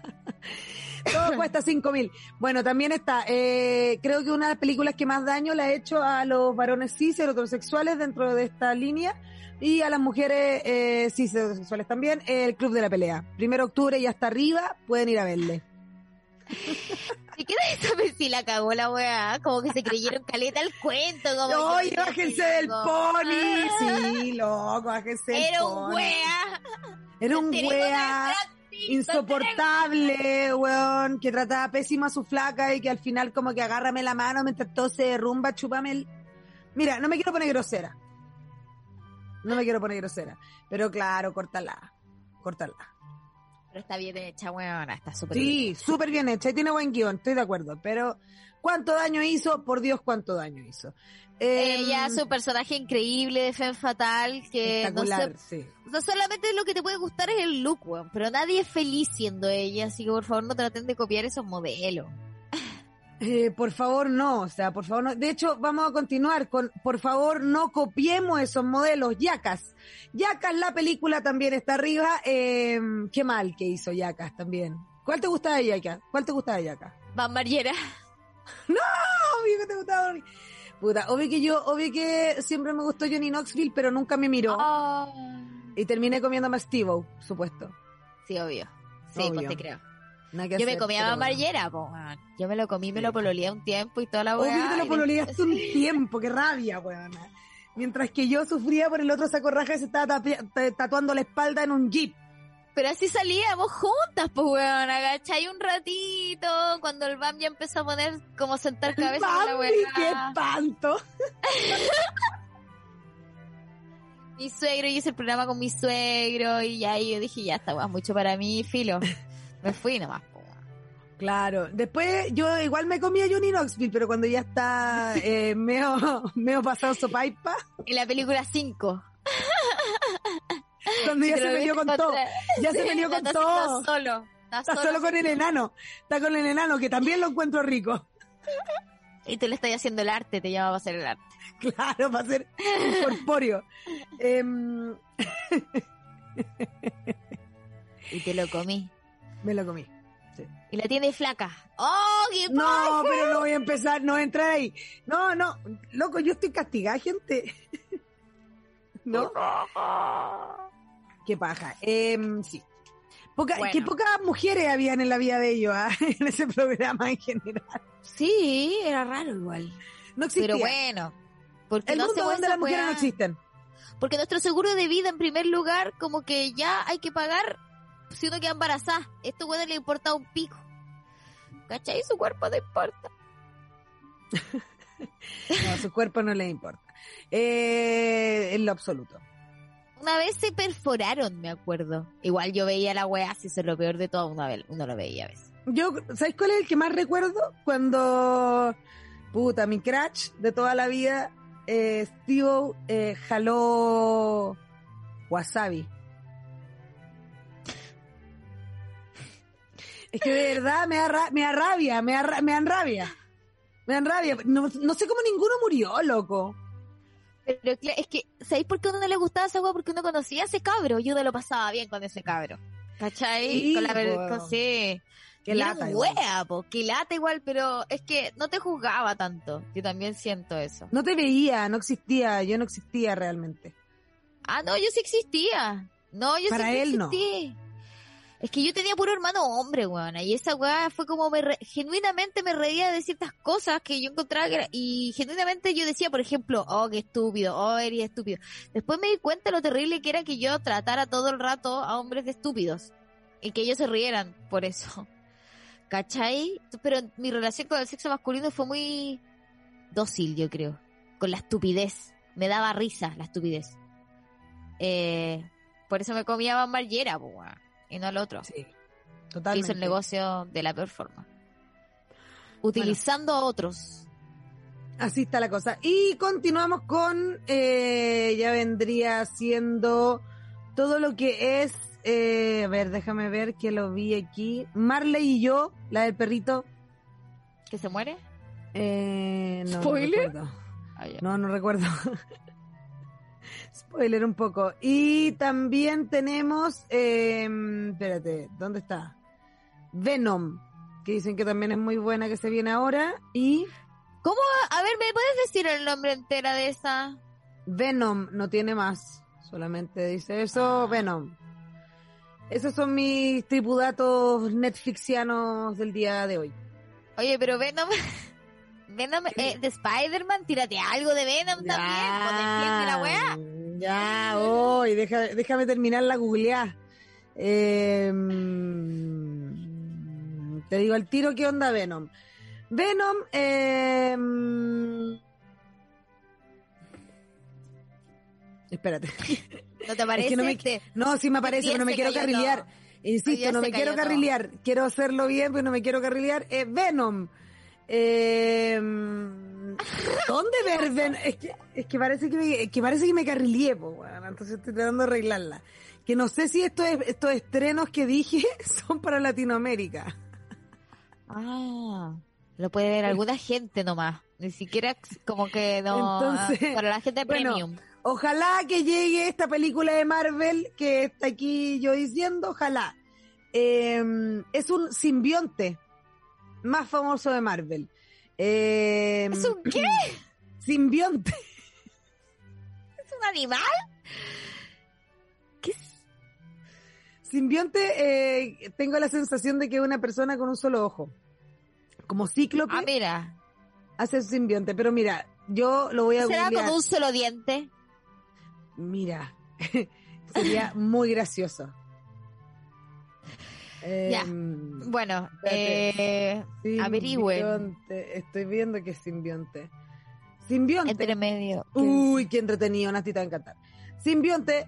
Todo cuesta 5.000. Bueno, también está, eh, creo que una de las películas que más daño le ha hecho a los varones cis heterosexuales dentro de esta línea y a las mujeres eh, cis heterosexuales también, el Club de la Pelea. Primero de octubre y hasta arriba pueden ir a verle. ¿Y qué vez si la cagó la weá? Como que se creyeron caleta el cuento. Como Oye, yo te bájense del pony. Sí, loco, bájense del Era un wea. Era un el insoportable, weón, que trataba pésimo a su flaca y que al final como que agárrame la mano mientras todo se derrumba, chúpame el... Mira, no me quiero poner grosera. No me quiero poner grosera. Pero claro, córtala. Córtala. Pero está bien hecha, weona. Está súper bien. Sí, súper bien hecha y tiene buen guion, estoy de acuerdo. Pero, ¿cuánto daño hizo? Por Dios, ¿cuánto daño hizo? Eh, Ella, su personaje increíble de Femme Fatal, que no, sí. no solamente lo que te puede gustar es el look, weón, pero nadie es feliz siendo ella, así que por favor no traten de copiar esos modelos. Eh, por favor, no, o sea, por favor, no. De hecho, vamos a continuar con, por favor, no copiemos esos modelos. Yacas. Yacas, la película también está arriba. Eh, qué mal que hizo Yacas también. ¿Cuál te gusta de Yacas? ¿Cuál te gusta de Yacas? Van Margera. Obvio que te gustaba. Puta, obvio que yo, obvio que siempre me gustó Johnny Knoxville, pero nunca me miró. Ah. Y terminé comiéndome a Steve supuesto. Sí, obvio. Sí, Obvio. pues te creo. Yo me comía bueno. Margera, po, weón. Yo me lo comí, me Sí. lo pololeé un tiempo y toda la weá. Obvio que te y lo pololeaste un tiempo, qué rabia, weona. Mientras que yo sufría por el otro saco raja que se estaba tatuando la espalda en un jeep. Pero así salíamos juntas, pues weón, agachai un ratito, cuando el BAM ya empezó a poner como sentar cabeza en la ¡Mami, weá. qué espanto! Mi suegro, yo hice el programa con mi suegro y ya ahí yo dije, ya está, weón, mucho para mí, filo. Me fui nomás, po. Claro. Después yo igual me comía Johnny Knoxville, pero cuando ya está eh, medio, medio pasado sopaipa, En la película 5. cuando ya se peleó con todo. Ya se peleó con está todo. solo. Está, Está solo con el enano. Está con el enano, que también lo encuentro rico. Y tú le estás haciendo el arte, te llama para hacer el arte. Claro, para ser corpóreo. Em, Y te lo comí. Me lo comí. Y la tiene flaca. ¡Oh, qué No, pero no voy a empezar, no voy a entrar ahí. No, no, loco, yo estoy castigada, gente. ¿No? Qué paja. Em, sí. Poca, Bueno. Qué pocas mujeres habían en la vida de ellos, ah, en ese programa en general. Sí, era raro igual. No existía. Pero bueno. Porque El no mundo donde las mujeres no existen. Porque nuestro seguro de vida, en primer lugar, como que ya hay que pagar si uno queda embarazada. Esto bueno le importa un pico. ¿Cachai? Su cuerpo no importa. No, su cuerpo no les importa. Eh, en lo absoluto. Una vez se perforaron, me acuerdo. Igual yo veía la weá, si eso es lo peor de todo, una vez, uno lo veía a veces. Yo, ¿sabes cuál es el que más recuerdo? Cuando, puta, mi crush de toda la vida, eh, Steve eh, jaló wasabi. Es que de verdad me da, ra- me da rabia, me da, ra- me dan rabia. Me dan rabia. No, no sé cómo ninguno murió, loco. Pero es que, ¿sabéis por qué a uno no le gustaba esa weá? Porque uno conocía a ese cabro y uno lo pasaba bien con ese cabro. ¿Cachai? Sí, con la con- sí. Qué lata. wea, po, que lata igual, pero es que no te juzgaba tanto. Yo también siento eso. No te veía, no existía, yo no existía realmente. Ah, no, yo sí existía. No, yo Para sí él, no. Es que yo tenía puro hermano hombre, weón. Y esa weá fue como me re- genuinamente me reía de ciertas cosas que yo encontraba que y genuinamente yo decía, por ejemplo, oh, qué estúpido, oh, eres estúpido. Después me di cuenta lo terrible que era que yo tratara todo el rato a hombres de estúpidos. Y que ellos se rieran por eso. ¿Cachai? Pero mi relación con el sexo masculino fue muy dócil, yo creo. Con la estupidez. Me daba risa la estupidez. Eh, por eso me comía Van Margera, po, weón, y no al otro. Sí, que totalmente. hizo el negocio de la peor forma. Utilizando a otros. Así está la cosa. Y continuamos con, eh, ya vendría siendo todo lo que es, eh, a ver, déjame ver que lo vi aquí. Marley y yo, la del perrito. ¿Que se muere? Eh, no, ¿Spoiler? No, recuerdo. Ah, no, no recuerdo. Spoiler un poco. Y también tenemos, eh, espérate, ¿dónde está? Venom, que dicen que también es muy buena, que se viene ahora. Y ¿Cómo? A ver, ¿me puedes decir el nombre entera de esa? Venom no tiene más. Solamente dice eso, Venom. Esos son mis tripudatos netflixianos del día de hoy. Oye, pero Venom... Venom eh, de Spider-Man, tírate algo de Venom también, defiende la weá. Ya, hoy, deja, déjame terminar la googleada. Eh, mm, te digo al tiro qué onda Venom. Venom, eh, espérate. ¿No te parece? Es que no, me, Este, no, sí me aparece, Sí, pero no me quiero carrilear. todo. Insisto, no me quiero todo. carrilear. Quiero hacerlo bien, pero no me quiero carrilear. Eh, Venom. Eh, ¿Dónde ver Venom? Es que, es que parece que me, es que parece que me po, weón. entonces estoy tratando de arreglarla. Que no sé si estos, estos estrenos que dije son para Latinoamérica. Ah, lo puede ver alguna gente nomás. Ni siquiera como que no. Entonces, para la gente bueno, premium. Ojalá que llegue esta película de Marvel que está aquí yo diciendo, ojalá. Eh, es un simbionte más famoso de Marvel. Eh, ¿Es un qué? Simbionte. ¿Es un animal? ¿Qué es? Simbionte, eh, tengo la sensación de que es una persona con un solo ojo. Como cíclope, Ah, mira. hace simbionte. Pero mira, yo lo voy a ¿Será googlear. con un solo diente? Mira, sería muy gracioso. Ya. Em, Bueno, Espérate. eh, averigüen. Simbionte, Estoy viendo que es simbionte. Simbionte. entre medio. Uy, qué entretenido, Nati, te va a encantar. Simbionte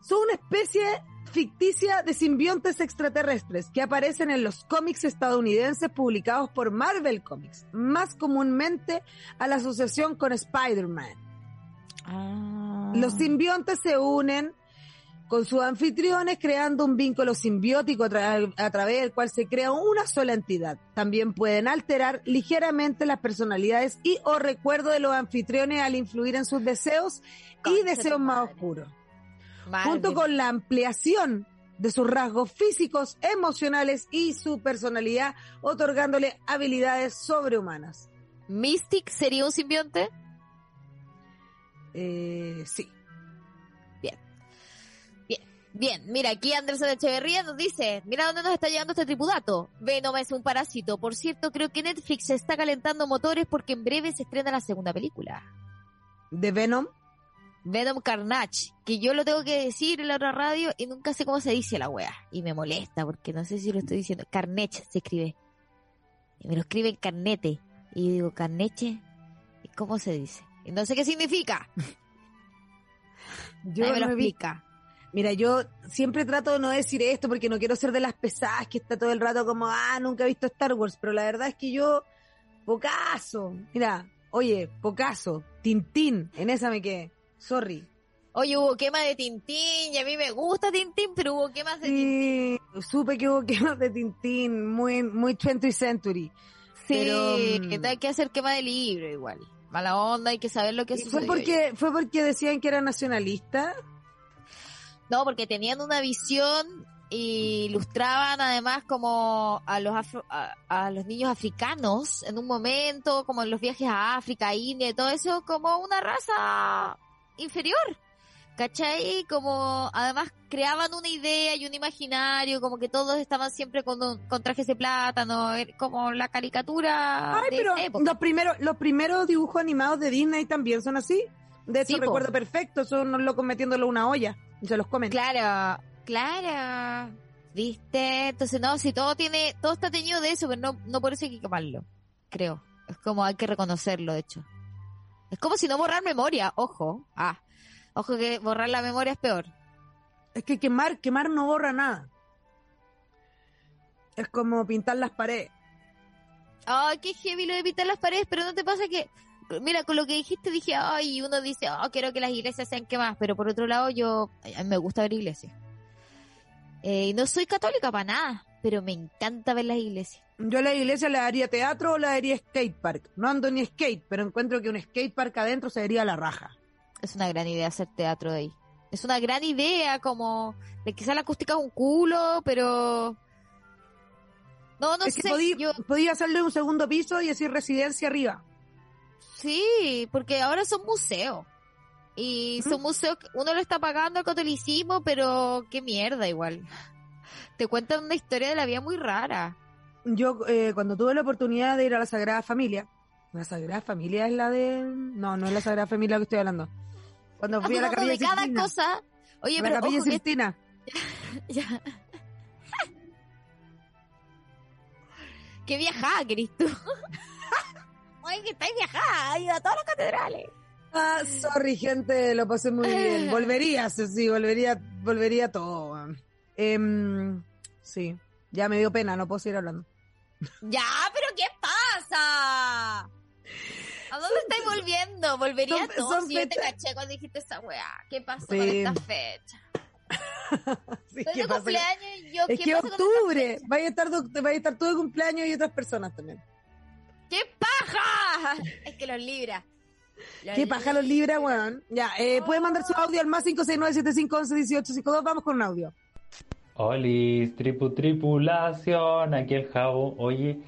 son una especie ficticia de simbiontes extraterrestres que aparecen en los cómics estadounidenses publicados por Marvel Comics, más comúnmente a la asociación con Spider-Man. Ah. Los simbiontes se unen con sus anfitriones creando un vínculo simbiótico a, tra- a través del cual se crea una sola entidad. También pueden alterar ligeramente las personalidades y o recuerdos de los anfitriones al influir en sus deseos y deseos más madre. oscuros, junto con la ampliación de sus rasgos físicos, emocionales y su personalidad, otorgándole habilidades sobrehumanas. Mystic sería un simbionte. Eh, sí. Bien, mira, aquí Andrés de Echeverría nos dice, mira dónde nos está llegando este tripudato. Venom es un parásito. Por cierto, creo que Netflix se está calentando motores porque en breve se estrena la segunda película. De Venom. Venom Carnage, que yo lo tengo que decir en la otra radio y nunca sé cómo se dice la wea. Y me molesta porque no sé si lo estoy diciendo. Carnage se escribe. Y me lo escribe en carnete. Y yo digo, carneche, ¿y cómo se dice? Y no sé qué significa. Yo me no lo explica. Mira, yo siempre trato de no decir esto porque no quiero ser de las pesadas que está todo el rato como, ah, nunca he visto Star Wars, pero la verdad es que yo, pocaso, mira, oye, pocaso, Tintín, en esa me quedé, sorry. Oye, hubo quema de Tintín y a mí me gusta Tintín, pero hubo quemas de Tintín. Sí, supe que hubo quemas de Tintín, muy, muy 20th century. Sí, pero, mm, que hay que hacer quema de libro igual. Mala onda, hay que saber lo que ¿Y fue sucedió. porque, fue porque decían que era nacionalista. No, porque tenían una visión y ilustraban además como a los afro- a, a los niños africanos en un momento, como en los viajes a África, India y todo eso, como una raza inferior. ¿Cachai? Como además creaban una idea y un imaginario, como que todos estaban siempre con, un- con trajes de plátano, er- como la caricatura Ay, de pero esa época. los primeros, los primeros dibujos animados de Disney también son así. De hecho, Sí, po. recuerdo perfecto, son unos locos metiéndolo una olla y se los comen. Claro, claro. ¿Viste? Entonces, no, si todo tiene, todo está teñido de eso, pero no, no por eso hay que quemarlo. Creo. Es como hay que reconocerlo, de hecho. Es como si no borrar memoria, ojo. Ah, ojo que borrar la memoria es peor. Es que quemar, quemar no borra nada. Es como pintar las paredes. Ay, qué heavy lo de pintar las paredes, pero no te pasa que mira, con lo que dijiste dije, ay, uno dice, oh, quiero que las iglesias sean quemadas, pero por otro lado yo, a mí me gusta ver iglesias. Eh, no soy católica para nada, pero me encanta ver las iglesias. Yo a la iglesia le daría teatro o le daría skate park. No ando ni skate, pero encuentro que un skate park adentro se vería la raja. Es una gran idea hacer teatro de ahí. Es una gran idea, como, de quizás la acústica es un culo, pero... No, no es que sé. podí- yo- podía hacerle un segundo piso y decir residencia arriba. Sí, porque ahora son museos. Y son museos que uno lo está pagando al catolicismo, pero qué mierda igual. Te cuentan una historia de la vida muy rara. Yo, eh, cuando tuve la oportunidad de ir a la Sagrada Familia, la Sagrada Familia es la de... No, no es la Sagrada Familia que estoy hablando. Cuando fui a la capilla de cada Sixtina. cosa. Oye, a la pero capilla ojo que- Sixtina. ya. Qué viajada, Cristo. Oye, que estáis viajada, ha ido a todas las catedrales. Ah, sorry, gente, lo pasé muy bien. Volvería, sí, volvería, volvería todo. Em, sí, ya me dio pena, no puedo seguir hablando. Ya, pero ¿qué pasa? ¿A dónde estáis volviendo? Volvería Son- todo. son Si yo te caché cuando dijiste esa weá. ¿Qué pasó Sí. con esta fecha? Sí, Estoy ¿qué de pasa? cumpleaños y yo, Es ¿qué que pasa con esta octubre, fecha? vaya a estar, vaya a estar todo de cumpleaños y otras personas también. ¡Qué paja! Es que los libra. Los ¿Qué paja los libra, weón? Ya, eh, puede mandar su audio al más 569-7511-1852. Vamos con un audio. Olis, tripu tripulación, aquí el Jabo. Oye,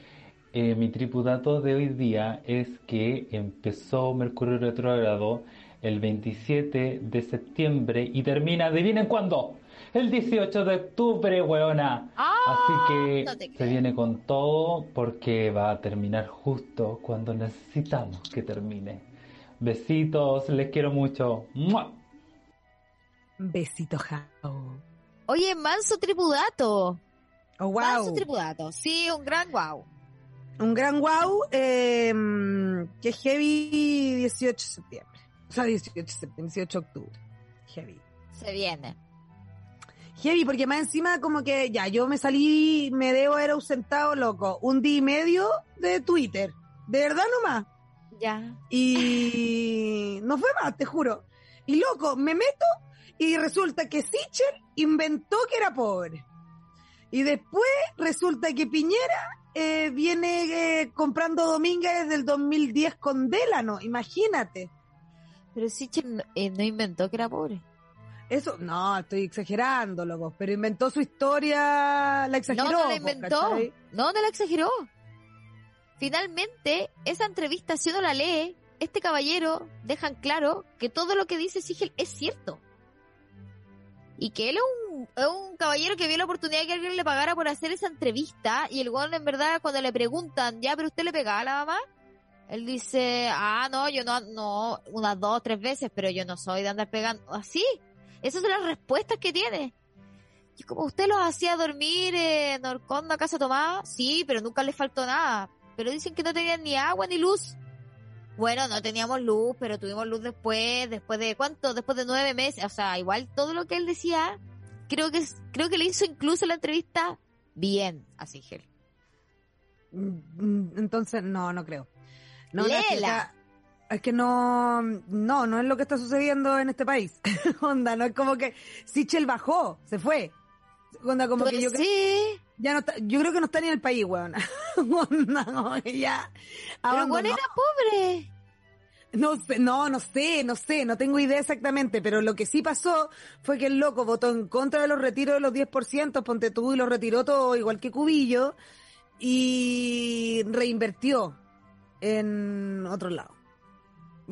eh, mi tripudato de hoy día es que empezó Mercurio retrógrado el 27 de septiembre y termina, ¿adivinen cuándo? El 18 de octubre, weona. Ah, Así que no se viene con todo porque va a terminar justo cuando necesitamos que termine. Besitos, les quiero mucho. ¡Mua! Besito, Jao. Oye, manso tripudato. Oh, Manso wow. tripudato. Sí, un gran wow. Un gran wow, eh, que heavy 18 de septiembre. O sea, 18 de septiembre, 18 de octubre. Heavy. Se viene. Heavy, porque más encima como que ya, yo me salí, me debo haber ausentado, loco, un día y medio de Twitter. De verdad nomás. Ya. Y no fue más, te juro. Y loco, me meto y resulta que Sichel inventó que era pobre. Y después resulta que Piñera eh, viene eh, comprando Dominga desde el 2010 con Delano, imagínate. Pero Sichel no, eh, no inventó que era pobre. Eso, no, estoy exagerando, loco, pero inventó su historia, la exageró. no, no la inventó. ¿cachai? No, no la exageró. Finalmente, esa entrevista, si uno la lee, este caballero dejan claro que todo lo que dice Sigel es cierto. Y que él es un, es un caballero que vio la oportunidad de que alguien le pagara por hacer esa entrevista. Y el weón, en verdad, cuando le preguntan, ya, pero usted le pegaba a la mamá. Él dice, ah, no, yo no, no, unas dos, tres veces, pero yo no soy de andar pegando. Así. Esas son las respuestas que tiene. Y como usted los hacía dormir en Orcondo a casa tomada, sí, pero nunca les faltó nada. Pero dicen que no tenían ni agua ni luz. Bueno, no teníamos luz, pero tuvimos luz después, después de cuánto, después de nueve meses. O sea, igual todo lo que él decía, creo que creo que le hizo incluso la entrevista bien a Sigel. Mm, Entonces, no, no creo. No, no, es que no, no, no es lo que está sucediendo en este país. Onda, no es como que Sichel bajó, se fue. Onda, como Pues que yo, creo- sí, ya no está, yo creo que no está ni en el país, weón. Onda, que ya. pero bueno, era pobre. No sé, no, no sé, no sé, no tengo idea exactamente, pero lo que sí pasó fue que el loco votó en contra de los retiros de los 10%, ponte tú, y los retiró todo igual que Cubillo, y reinvertió en otro lado.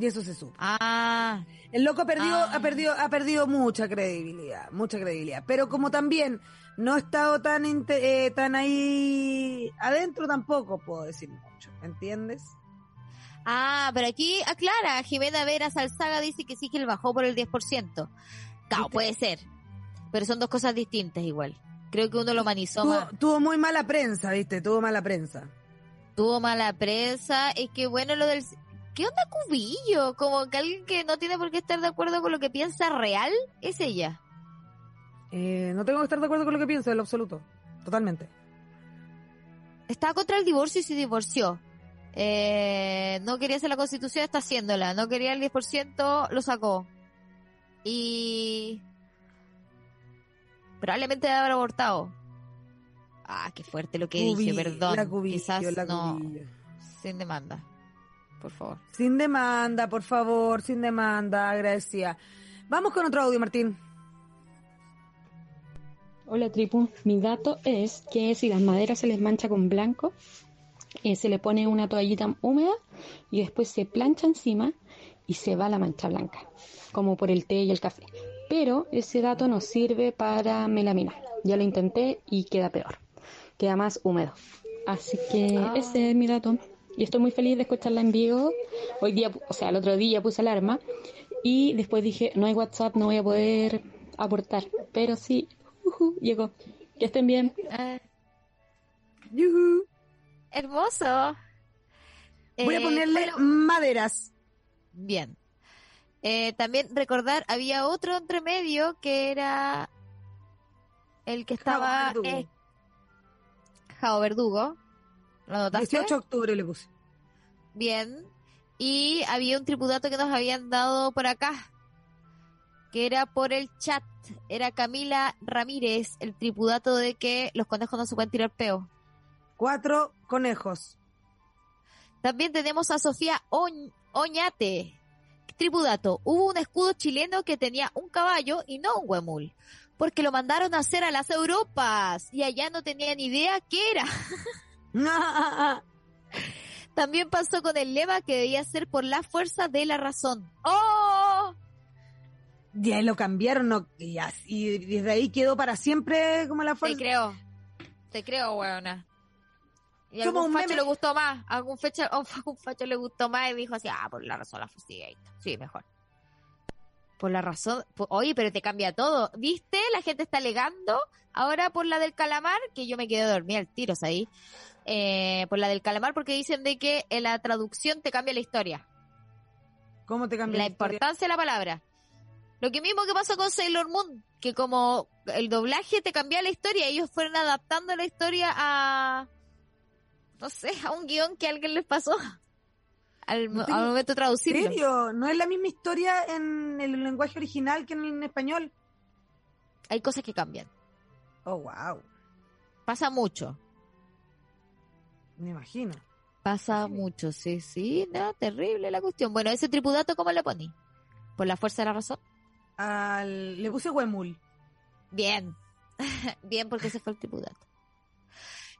Y eso se supo. Ah, El loco ha perdido, Ah. ha perdido, ha perdido mucha credibilidad, mucha credibilidad. Pero como también no ha estado tan, eh, tan ahí adentro tampoco puedo decir mucho, ¿entiendes? Ah, pero aquí aclara, Jimena Vera Salzaga dice que sí que él bajó por el 10%. Claro, puede ser. Pero son dos cosas distintas igual. Creo que uno lo humanizó más. Tuvo, tuvo muy mala prensa, ¿viste? Tuvo mala prensa. Tuvo mala prensa. Es que bueno, lo del... ¿Qué onda Cubillo? Como que alguien que no tiene por qué estar de acuerdo con lo que piensa real es ella. Eh, no tengo que estar de acuerdo con lo que pienso, en lo absoluto. Totalmente. Estaba contra el divorcio y se divorció. Eh, no quería hacer la constitución, está haciéndola. No quería el 10%, lo sacó. Y probablemente debe haber abortado. Ah, qué fuerte lo que dije, Cubillo, perdón. la cubillo, Quizás la no, sin demanda. Por favor. Sin demanda, por favor, sin demanda, agradecida. Vamos con otro audio, Martín. Hola tripu, mi dato es que si las maderas se les mancha con blanco, eh, se le pone una toallita húmeda y después se plancha encima y se va la mancha blanca, como por el té y el café. Pero ese dato no sirve para melamina. Ya lo intenté y queda peor, queda más húmedo. Así que ese es mi dato. Y estoy muy feliz de escucharla en vivo. Hoy día, o sea, el otro día puse alarma y después dije, no hay WhatsApp, no voy a poder aportar. Pero sí, llegó. Que estén bien. Yujú. hermoso. Voy a Eh, ponerle bueno, maderas. Bien. Eh, también recordar, había otro entre medio que era el que estaba... Verdugo. eh, Javo Verdugo. ¿Lo notaste? 18 de octubre le puse. Bien. Y había un tripudato que nos habían dado por acá, que era por el chat. Era Camila Ramírez, el tripudato de que los conejos no se pueden tirar peo. Cuatro conejos. También tenemos a Sofía Oñ- Oñate. Tripudato. Hubo un escudo chileno que tenía un caballo y no un huemul. Porque lo mandaron a hacer a las Europas y allá no tenían idea qué era. También pasó con el lema que debía ser por la fuerza de la razón. ¡Oh! Ya lo cambiaron, ¿no? y, así- y desde ahí quedó para siempre como la Te fuerza. creo. Te creo, weona. Y Como algún un facho meme. le gustó más. A algún, fecha, algún facho le gustó más y dijo así, ah, por la razón la fustigadita. Sí, mejor. Por la razón. po- Oye, pero te cambia todo. ¿Viste? La gente está alegando ahora por la del calamar, que yo me quedé dormida al tiros ahí. Eh, por la del calamar, porque dicen de que en la traducción te cambia la historia. ¿Cómo te cambió la la historia? importancia de la palabra. Lo que mismo que pasó con Sailor Moon, que como el doblaje te cambia la historia, ellos fueron adaptando la historia a, no sé, a un guion que a alguien les pasó al, No al tengo- momento de ¿En traducirlo. serio? ¿No es la misma historia en el lenguaje original que en español? Hay cosas que cambian. Oh, wow. Pasa mucho. Me imagino. Pasa Sí. mucho, sí, sí, no, terrible la cuestión. Bueno, ese tripudato, ¿cómo le poní? ¿Por la fuerza de la razón? Al... Le puse huemul. Bien. Bien, porque ese fue el tripudato.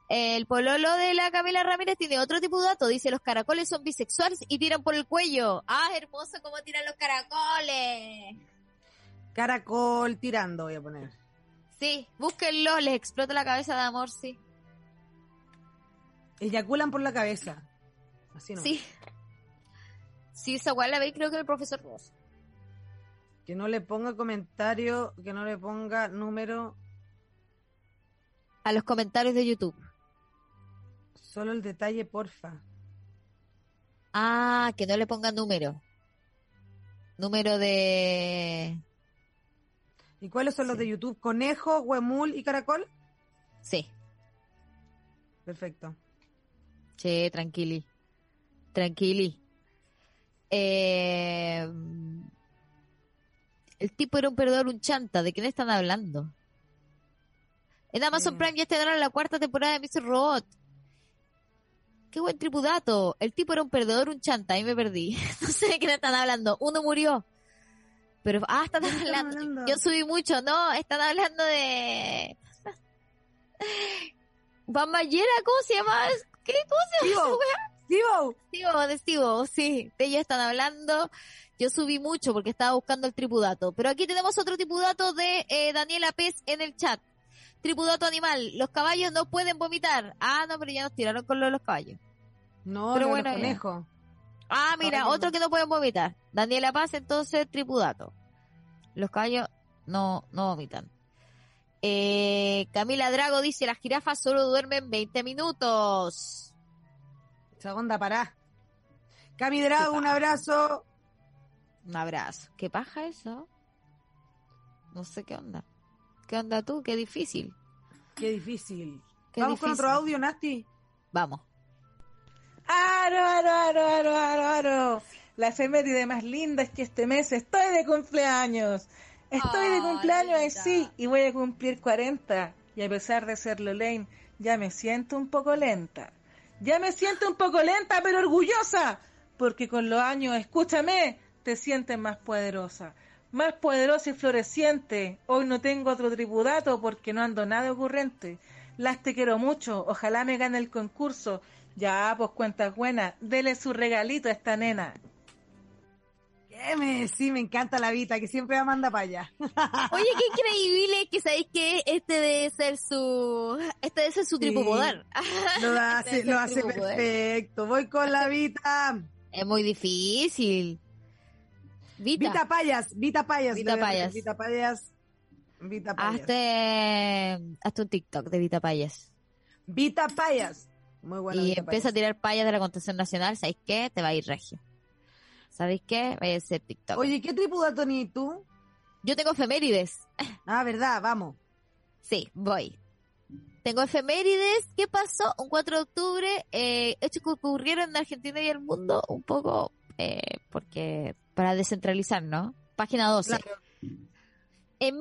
El pololo de la Camila Ramírez tiene otro tripudato. Dice, los caracoles son bisexuales y tiran por el cuello. Ah, hermoso cómo tiran los caracoles. Caracol tirando, voy a poner. Sí, búsquenlo, les explota la cabeza de amor, sí. Eyaculan por la cabeza. Así no. Sí. Sí, esa guay la veis creo que el profesor Ross. Que no le ponga comentario, que no le ponga número, A los comentarios de YouTube. solo el detalle, porfa. Ah, que no le ponga número. Número de... ¿Y cuáles son los de YouTube? ¿Conejo, huemul y caracol? Sí. Perfecto. Che, tranquili. Tranquili. Eh, el tipo era un perdedor, un chanta. ¿De quién están hablando? En Amazon Eh. Prime ya estrenaron la cuarta temporada de Mr. Robot. Qué buen tripudato. El tipo era un perdedor, un chanta. Ahí me perdí. No sé de quién están hablando. Uno murió. Pero, ah, están ¿De qué están hablando. hablando? Yo subí mucho. No, están hablando de... Bamballera, ¿cómo se llama? ¿Qué? ¿Cómo se llama? esa ¡Tivo! wea? ¡Tivo! Steve, de Steve, sí, de ellos están hablando. Yo subí mucho porque estaba buscando el tripudato. Pero aquí tenemos otro tripudato de eh, Daniela Pez en el chat. Tripudato animal. Los caballos no pueden vomitar. Ah, no, pero ya nos tiraron con lo de los caballos. No, Pero bueno, los conejos. Ah, mira, otro que no pueden vomitar. Daniela Paz, entonces, tripudato. Los caballos no, no vomitan. Eh, Camila Drago dice, las jirafas solo duermen 20 minutos. Segunda pará. Cami Drago, un abrazo. Un abrazo. ¿Qué paja eso? No sé qué onda. ¿Qué onda tú? Qué difícil. Qué difícil. Qué Vamos con difícil. otro audio, Nasty. Vamos. Aro, aro, aro, aro, aro, aro. La efeméride más linda es que este mes estoy de cumpleaños. Estoy de cumpleaños, y linda. sí, y voy a cumplir 40. Y a pesar de ser Lolaine, ya me siento un poco lenta. Ya me siento un poco lenta, pero orgullosa. Porque con los años, escúchame, te sientes más poderosa. Más poderosa y floreciente. Hoy no tengo otro tribudato porque no ando nada ocurrente. Las te quiero mucho. Ojalá me gane el concurso. Ya, pues cuentas buenas. Dele su regalito a esta nena. ¿Qué me Sí, me encanta la Vita, que siempre la manda para allá. Oye, qué increíble que sabéis que este debe ser su, este debe ser su Sí. tripopodar. Lo Este hace, debe lo hace perfecto. Voy con la Vita. Es muy difícil. Vita, Vita Payas, Vita Payas. Vita Payas. Vita Payas. Vita Payas. hazte, hazte un TikTok de Vita Payas. Vita Payas. Muy bueno. y Vita empieza a tirar payas de la contención nacional, ¿sabéis qué? Te va a ir regio. ¿Sabéis qué? Vaya a ser TikTok. Oye, ¿qué tripudato ni tú? Yo tengo efemérides. Ah, verdad, vamos. Sí, voy. Tengo efemérides. ¿Qué pasó? Un 4 de octubre, eh, hechos que ocurrieron en Argentina y el mundo, un poco, eh, porque, para descentralizar, ¿no? Página 12. Claro. En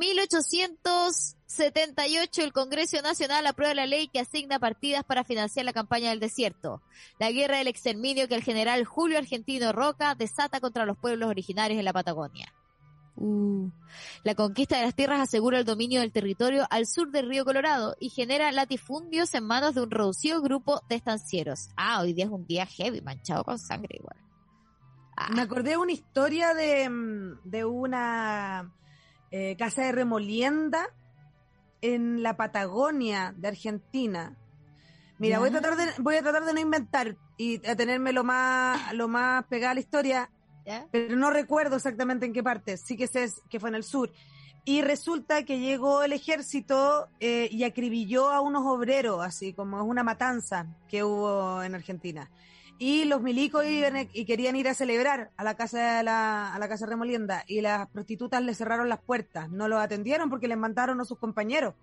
1878 el Congreso Nacional aprueba la ley que asigna partidas para financiar la campaña del desierto. La guerra del exterminio que el general Julio Argentino Roca desata contra los pueblos originarios en la Patagonia. Uh. La conquista de las tierras asegura el dominio del territorio al sur del río Colorado y genera latifundios en manos de un reducido grupo de estancieros. Ah, hoy día es un día heavy, manchado con sangre igual. Ah, Me acordé de una historia de, mm, de una eh, casa de remolienda en la Patagonia de Argentina. Mira, voy a tratar de, voy a tratar de no inventar y a tenerme lo más, lo más pegada a la historia, ¿ya? pero no recuerdo exactamente en qué parte. Sí que sé que fue en el sur. Y resulta que llegó el ejército eh, y acribilló a unos obreros, así como es una matanza que hubo en Argentina. Y los milicos iban e- y querían ir a celebrar a la casa de la, a la casa remolienda y las prostitutas le cerraron las puertas. No los atendieron porque les mandaron a sus compañeros.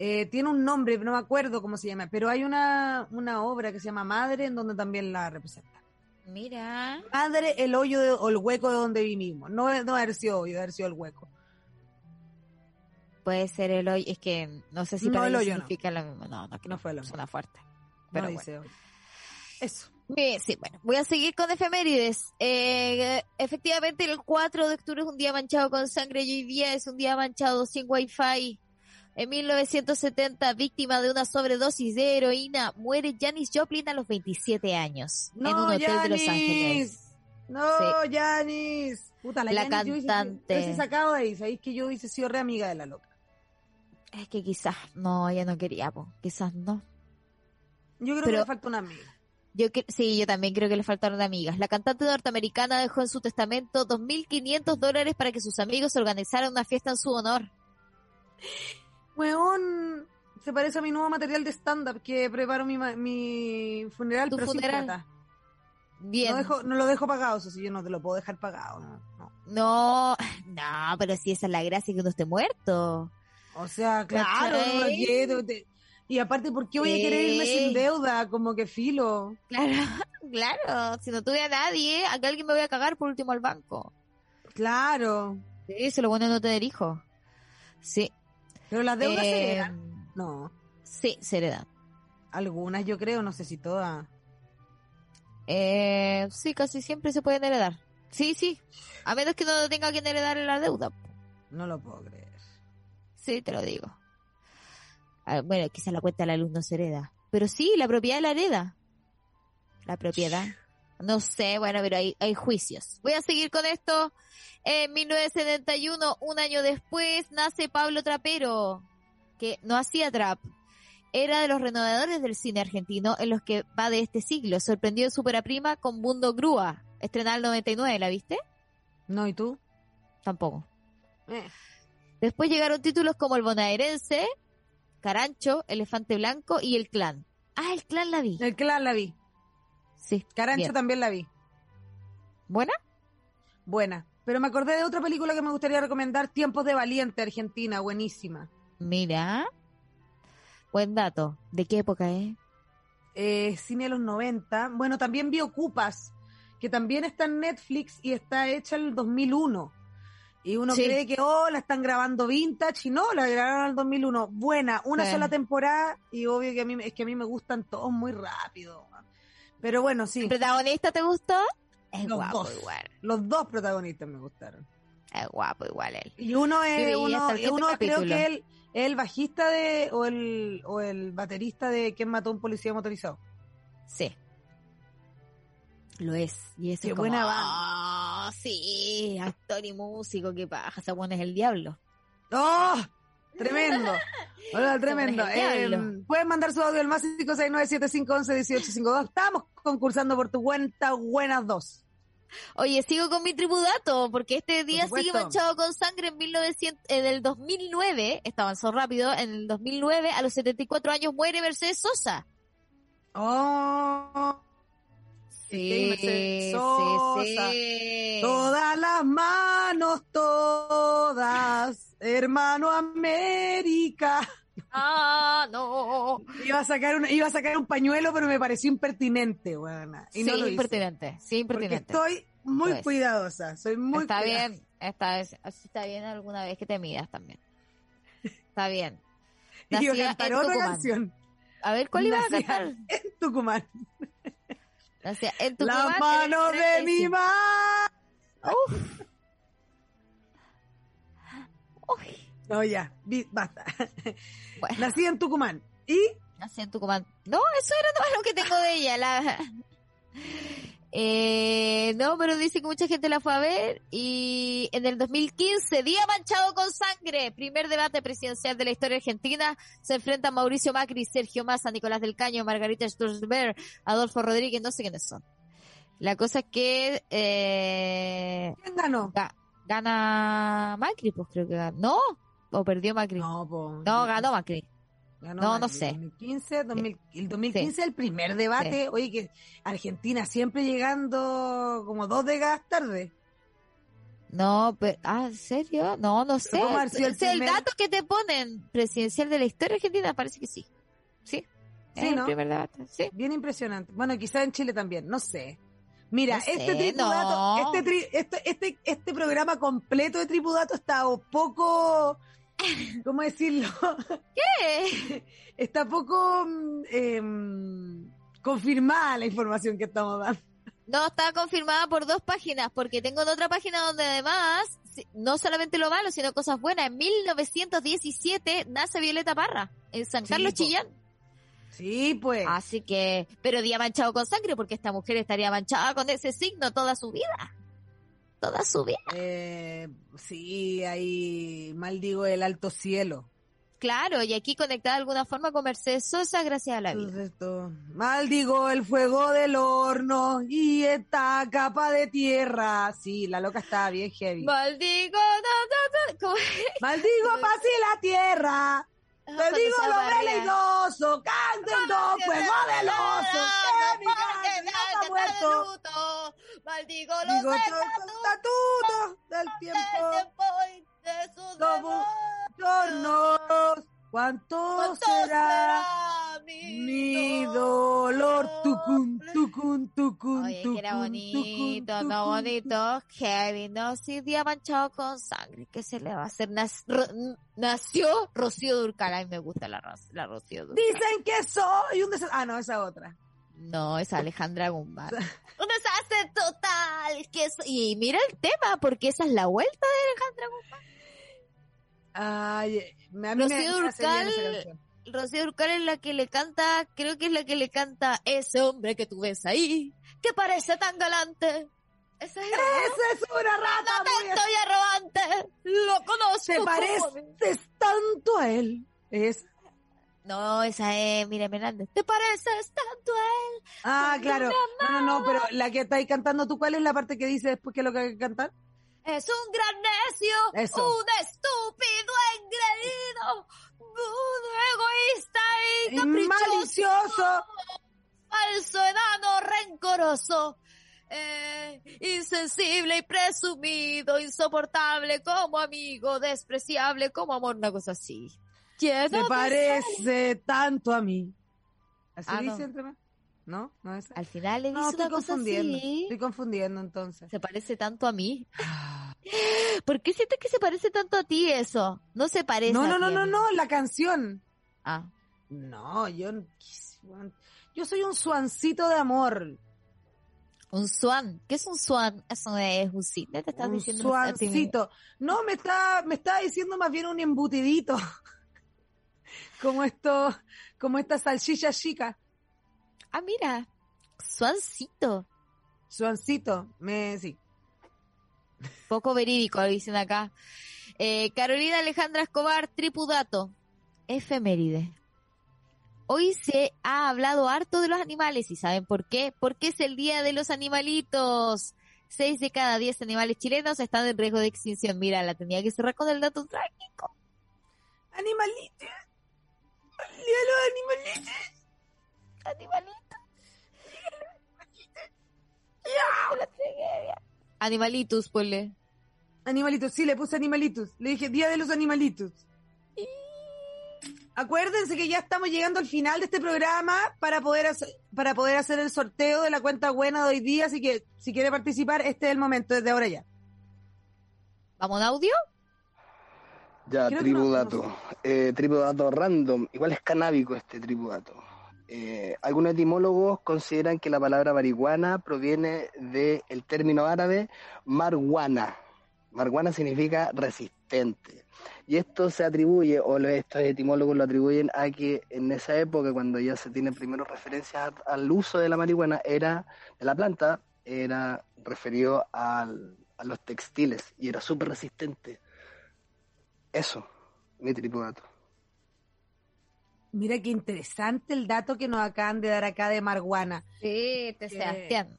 Eh, tiene un nombre, no me acuerdo cómo se llama, pero hay una, una obra que se llama Madre en donde también la representa. Mira. Madre, el hoyo de- o el hueco de donde vivimos. No, no haber sido hoyo, haber sido el hueco. Puede ser el hoyo, es que no sé si No, para el hoyo no. significa lo mismo. No, no, No fue lo mismo. Suena fuerte. No Pero bueno. dice hoyo. Eso. Sí, bueno, voy a seguir con efemérides. Eh, efectivamente, el 4 de octubre es un día manchado con sangre y hoy día es un día manchado sin wifi. En 1970, víctima de una sobredosis de heroína, muere Janis Joplin a los 27 años en un No, hotel de Los Janis. Ángeles. No, Janis. Puta, la, La Janis, cantante. Yo hubiese sacado de ahí. Sabéis que yo hubiese sido re amiga de la loca. Es que quizás, no, ella no quería, po. quizás no. Yo creo Pero- que le falta una amiga. Yo sí, yo también creo que le faltaron amigas. La cantante norteamericana dejó en su testamento 2.500 dólares para que sus amigos organizaran una fiesta en su honor. Weón, se parece a mi nuevo material de stand-up que preparo mi, mi funeral, ¿Tu pero funeral? sin. Bien. No, dejo, no lo dejo pagado, eso sí, yo no te lo puedo dejar pagado. No, no. No, no, pero si esa es la gracia que uno esté muerto. O sea, claro, no quiero, te- Y aparte, ¿por qué voy a querer irme sin deuda? Como que filo. Claro, claro. Si no tuve a nadie, a que alguien me voy a cagar por último al banco. Claro. Sí, eso es lo bueno de no tener hijos. Sí. Pero las deudas se heredan. No. Sí, se heredan. Algunas yo creo, no sé si todas. Eh, sí, casi siempre se pueden heredar. Sí, sí. A menos que no tenga quien heredar la deuda. No lo puedo creer. Sí, te lo digo. Ah, bueno, quizás la cuenta de la luz no se hereda. Pero sí, la propiedad la hereda. La propiedad. No sé, bueno, pero hay, hay juicios. Voy a seguir con esto. En 1971, un año después, nace Pablo Trapero, que no hacía trap. Era de los renovadores del cine argentino en los que va de este siglo. Sorprendió en Supera Prima con Mundo Grúa. Estrenada el 99, ¿la viste? No, ¿y tú? Tampoco. Eh. Después llegaron títulos como El Bonaerense, Carancho, Elefante Blanco y El Clan. Ah, El Clan la vi. El clan la vi. Sí. Carancho bien. también la vi. ¿Buena? Buena. Pero me acordé de otra película que me gustaría recomendar, Tiempos de Valiente, Argentina, buenísima. Mira. Buen dato. ¿De qué época es? eh, cine de los 90. Bueno, también vi Ocupas, que también está en Netflix y está hecha en el 2001. Y uno Sí. cree que, oh, la están grabando vintage, y no, la grabaron el 2001. Buena, una Sí. sola temporada, y obvio que a mí, es que a mí me gustan todos muy rápido. Pero bueno, sí, ¿El protagonista te gustó? Es Los guapo dos. igual. los dos protagonistas me gustaron. Es guapo igual él. Y uno es, Sí, uno, uno creo que él es el bajista de, o el, o el baterista de quien mató a un policía motorizado. Sí. Lo es. Y eso Qué es como, buena "Ah, sí, actor y músico, qué paja, pone es el diablo. ¡Oh! Tremendo. Hola, tremendo. Eh, pueden mandar su audio al más 56975111852. Estamos concursando por tu cuenta Buenas Dos. Oye, sigo con mi tribudato, porque este día sigue manchado con sangre en 1900, en el 2009, esto avanzó rápido, en el 2009, a los 74 años muere Mercedes Sosa. ¡Oh! Sí, Sosa. sí. Todas las manos, todas. Hermano América. Ah, no. Iba a sacar un, iba a sacar un pañuelo, pero me pareció impertinente, buena. Y sí, no lo hice. impertinente, sí, Porque impertinente. estoy muy Pues. cuidadosa. Soy muy está cuidadosa. bien, está, está bien alguna vez que te midas también. Está bien. Y iba a Nacida cantar en otra canción. A ver, ¿cuál iba a Nacida cantar? En Tucumán. Nacida en La Tucumán. mano en el de mi 35. mamá. Uf. Uy, No, ya, basta. bueno, Nací en Tucumán. ¿Y? nací en Tucumán. No, eso era todo lo que tengo de ella. La... Eh, no, pero dice que mucha gente la fue a ver y en el 2015, día manchado con sangre, primer debate presidencial de la historia argentina, se enfrentan Mauricio Macri, Sergio Massa, Nicolás del Caño, Margarita Sturzberg, Adolfo Rodríguez, no sé quiénes son. La cosa es que eh, ¿Quién ganó? ga- gana Macri, pues creo que ganó. ¿No? ¿O perdió Macri? No, po. ganó Macri. Ganó no, no sé. 2015, 2000 el 2015 el primer debate. Oye, que Argentina siempre llegando como dos décadas tarde. No, pero, ah, ¿en serio? No, no sé. ¿Cómo haber sido el el dato que te ponen presidencial de la historia argentina parece que sí. Sí. Sí, ¿no? el primer debate, sí. Bien impresionante. Bueno, quizá en Chile también, no sé. Mira, No sé, este tripudato, no. este, tri- este, este, este programa completo de tripudato está poco, ¿cómo decirlo? ¿Qué? Está poco em, confirmada la información que estamos dando. No, está confirmada por dos páginas, porque tengo en otra página donde además, no solamente lo malo, sino cosas buenas. En 1917 nace Violeta Parra, en San Sí, Carlos po. Chillán. Sí, pues. Así que, pero día manchado con sangre, porque esta mujer estaría manchada con ese signo toda su vida. Toda su vida. Eh, sí, ahí maldigo el alto cielo. Claro, y aquí conectada de alguna forma con Mercedes Sosa gracias a la vida. Esto, maldigo el fuego del horno y esta capa de tierra. Sí, la loca estaba bien heavy. Maldigo, no, no, no. Maldigo paz y la tierra. Cuando Te digo lo veleidoso, cantando fuego del oso, que mi está muerto. Maldigo los Digo estatutos del tiempo, tiempo y de su Los dolor. tornos, ¿cuánto ¿Cuánto será? será Mi dolor, tucun, tucun, tucun, Oye, tucun, que era bonito, tucun, no bonito, heavy, no, sí, día manchado con sangre, ¿qué se le va a hacer? Nas- ro- nació Rocío Durcal, a mí me gusta la, la Rocío Durcal. Dicen que soy un desastre. Ah, no, esa otra. No, es Alejandra Guzmán. Un desastre total, que es- y mira el tema, porque esa es la vuelta de Alejandra Guzmán. Ay, me, Rocío me Durcal. Rocío Durcal es la que le canta, creo que es la que le canta ese hombre que tú ves ahí, que parece tan galante. Esa es es una rata atento y arrogante. Lo conozco. Te pareces tanto a él. Es. No, esa es Miriam Hernández. Te pareces tanto a él. Ah, claro. No, no, no, pero la que estáis cantando tú, ¿cuál es la parte que dice después que es lo que hay que cantar? Es un gran necio, Eso. un estúpido engreído, un egoísta y malicioso. falso, enano, rencoroso, eh, insensible y presumido, insoportable como amigo, despreciable como amor, una cosa así. Te parece tanto a mí. Así Ah, no. dice entre más. ¿No? ¿No es? Al final le dice No, estoy una cosa confundiendo. así. Estoy confundiendo entonces. Se parece tanto a mí. ¿Por qué sientes que se parece tanto a ti eso? No se parece No, a no, ti, no, no, no, la canción. Ah, No, yo, yo soy un suancito de amor. un swan. ¿Qué es un swan? Eso es un cisne, te estás un diciendo. a mismo. suancito. No, me está, me está diciendo más bien un embutidito. Como esto, como esta salchicha chica. Ah, mira. Swancito. Suancito, me, sí. Poco verídico, lo dicen acá. Eh, Carolina Alejandra Escobar, tripudato. Efeméride. Hoy se ha hablado harto de los animales y ¿saben por qué? Porque es el Día de los Animalitos. Seis de cada diez animales chilenos están en riesgo de extinción. Mira, la tenía que cerrar con el dato trágico. Animalito. De los animalitos. Animalitos. Animalitos, ponle. Animalitos, sí, le puse animalitos. Le dije Día de los Animalitos. Acuérdense que ya estamos llegando al final de este programa para poder hacer, para poder hacer el sorteo de la cuenta buena de hoy día, así que si quiere participar, este es el momento, desde ahora ya. ¿Vamos en audio? Ya, Creo que tribu no- dato. Eh, tribu dato random. Igual es canábico este tribu dato. Eh, algunos etimólogos consideran que la palabra marihuana proviene del término árabe marguana. Marguana significa resistente. Y esto se atribuye, o estos etimólogos lo atribuyen a que en esa época, cuando ya se tienen primero referencias al uso de la marihuana, era, de la planta, era referido al- a los textiles y era súper resistente. Eso, mi tripudato. Mira qué interesante el dato que nos acaban de dar acá de marihuana. Sí, este Sebastián.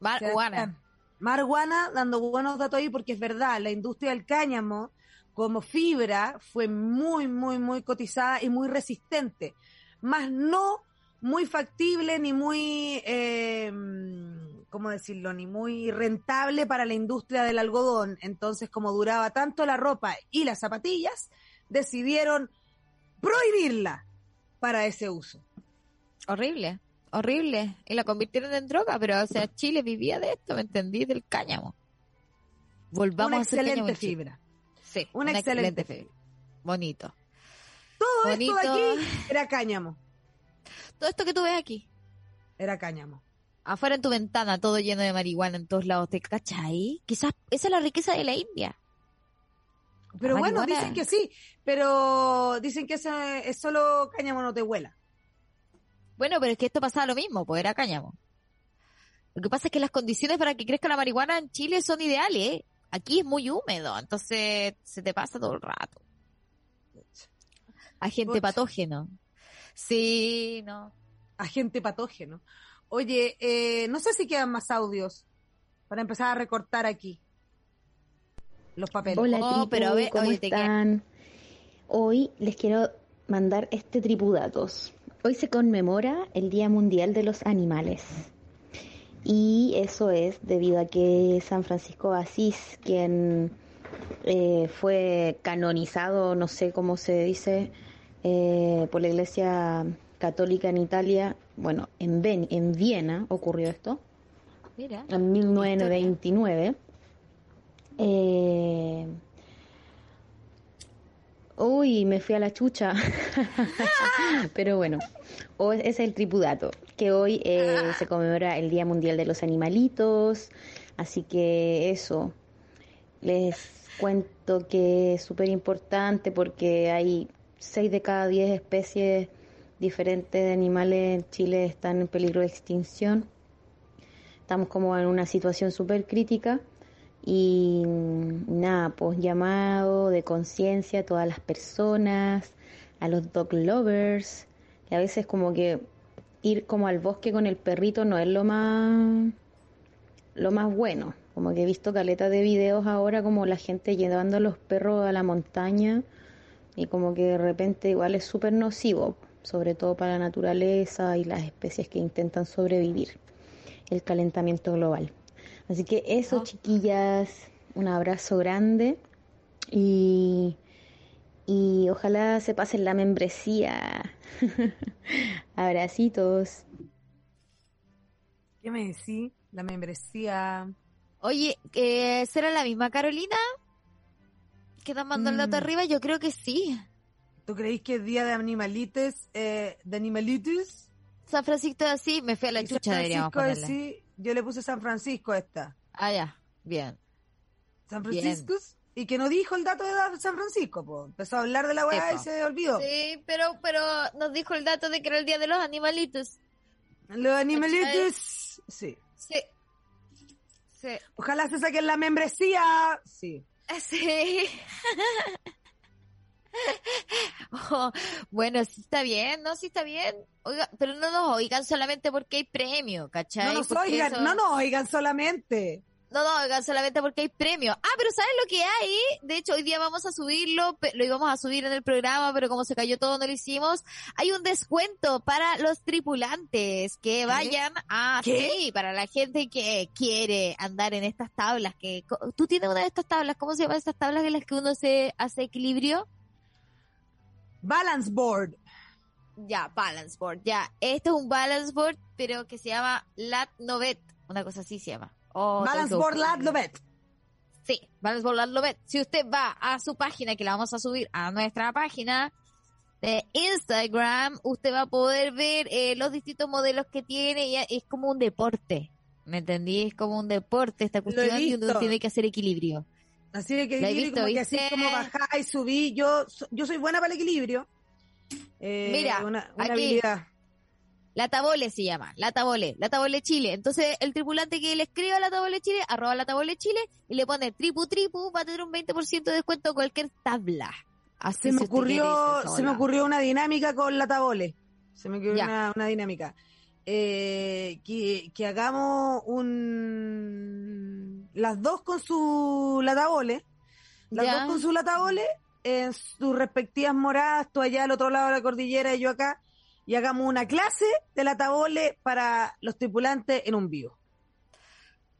Marihuana. Sebastián. Marihuana dando buenos datos ahí porque es verdad, la industria del cáñamo como fibra fue muy, muy, muy cotizada y muy resistente, más no muy factible ni muy, eh, ¿cómo decirlo? Ni muy rentable para la industria del algodón. Entonces, como duraba tanto la ropa y las zapatillas, decidieron prohibirla para ese uso. Horrible, horrible. Y la convirtieron en droga, pero o sea, Chile vivía de esto, ¿me entendí? Del cáñamo. Volvamos Una a hacer excelente fibra. Sí, Una excelente fibra. Bonito. Todo Bonito. esto de aquí era cáñamo. Todo esto que tú ves aquí, Era cáñamo. Afuera en tu ventana, todo lleno de marihuana en todos lados, ¿te cachai? Quizás esa es la riqueza de la India. Pero La bueno, marihuana- dicen que sí, pero dicen que ese es solo cáñamo no te huela. Bueno, pero es que esto pasaba lo mismo, pues era cáñamo. Lo que pasa es que las condiciones para que crezca la marihuana en Chile son ideales. ¿eh? Aquí es muy húmedo, entonces se te pasa todo el rato. Agente patógeno. Sí, no. Agente patógeno. Oye, eh, no sé si quedan más audios para empezar a recortar aquí los papeles. Hola, Oh, tripu, pero ¿cómo oye, están? Hoy les quiero mandar este tripudatos. Hoy se conmemora el Día Mundial de los Animales. Y eso es debido a que San Francisco de Asís, quien eh, fue canonizado, no sé cómo se dice, eh, por la Iglesia Católica en Italia, bueno, en, Ven- en Viena ocurrió esto, Mira. en 1929. Eh... Uy, me fui a la chucha. Pero bueno, hoy es el tripudato, que hoy eh, se conmemora el Día Mundial de los Animalitos. Así que eso, les cuento que es súper importante porque hay 6 de cada 10 especies diferentes animales en Chile están en peligro de extinción. Estamos como en una situación súper crítica y mm, nada, pues llamado de conciencia a todas las personas, a los dog lovers, que a veces como que ir como al bosque con el perrito no es lo más lo más bueno. Como que he visto caletas de videos ahora como la gente llevando a los perros a la montaña y como que de repente igual es súper nocivo, sobre todo para la naturaleza y las especies que intentan sobrevivir el calentamiento global. Así que eso, chiquillas, un abrazo grande y, y ojalá se pasen la membresía. Abracitos. ¿Qué me decís? La membresía. Oye, ¿será la misma Carolina? ¿Que está mandando el dato Mm. arriba? Yo creo que sí. ¿Tú creéis que es día de animalites? Eh, ¿De animalitis? San Francisco es así, me fui a la Y San chucha, deberíamos Francisco es ponerle. sí, yo le puse San Francisco a esta. Ah, ya, bien. San. Francisco. Y que no dijo el dato de San Francisco, po. Empezó a hablar de la weá y se olvidó. Sí, pero, pero nos dijo el dato de que era el día de los animalitos. Los animalitis. Sí. Sí. Sí. Ojalá se saquen la membresía. Sí. Sí. Oh, bueno, sí está bien, ¿no? Sí está bien. Oiga, pero no nos oigan solamente porque hay premio, ¿cachai? No nos Porque oigan, eso- no nos oigan solamente. No, no, oigan solamente porque hay premio. Ah, pero ¿sabes lo que hay? De hecho, hoy día vamos a subirlo, lo íbamos a subir en el programa, pero como se cayó todo, no lo hicimos. Hay un descuento para los tripulantes que vayan a... ¿Qué? Sí, para la gente que quiere andar en estas tablas. que ¿Tú tienes una de estas tablas? ¿Cómo se llaman estas tablas en las que uno se hace equilibrio? Balance board. Ya, balance board. Ya, esto es un balance board, pero que se llama Lat Novet. Una cosa así se llama. Oh, Balance board lat Lobet. Sí, Balance Board Lat Novet. Si usted va a su página, que la vamos a subir a nuestra página de Instagram, usted va a poder ver eh, los distintos modelos que tiene. Y es como un deporte. ¿Me entendí? Es como un deporte esta cuestión y uno tiene que hacer equilibrio. Así de que visto, como que así como bajar y subir. Yo, yo soy buena para el equilibrio. Eh, Mira, una, una aquí. habilidad. La Tabole se llama, La Tabole, La Tabole Chile. Entonces, el tripulante que le escriba La Tabole Chile, arroba La Tabole Chile, y le pone tripu tripu, va a tener un 20% de descuento en cualquier tabla. Así Se me ocurrió, se me ocurrió una dinámica con la tabole. Se me ocurrió una dinámica. Eh, que, que hagamos un las dos con su latabole, las Ya. dos con su latabole en sus respectivas moradas, tú allá al otro lado de la cordillera y yo acá, y hagamos una clase de latabole para los tripulantes en un vivo.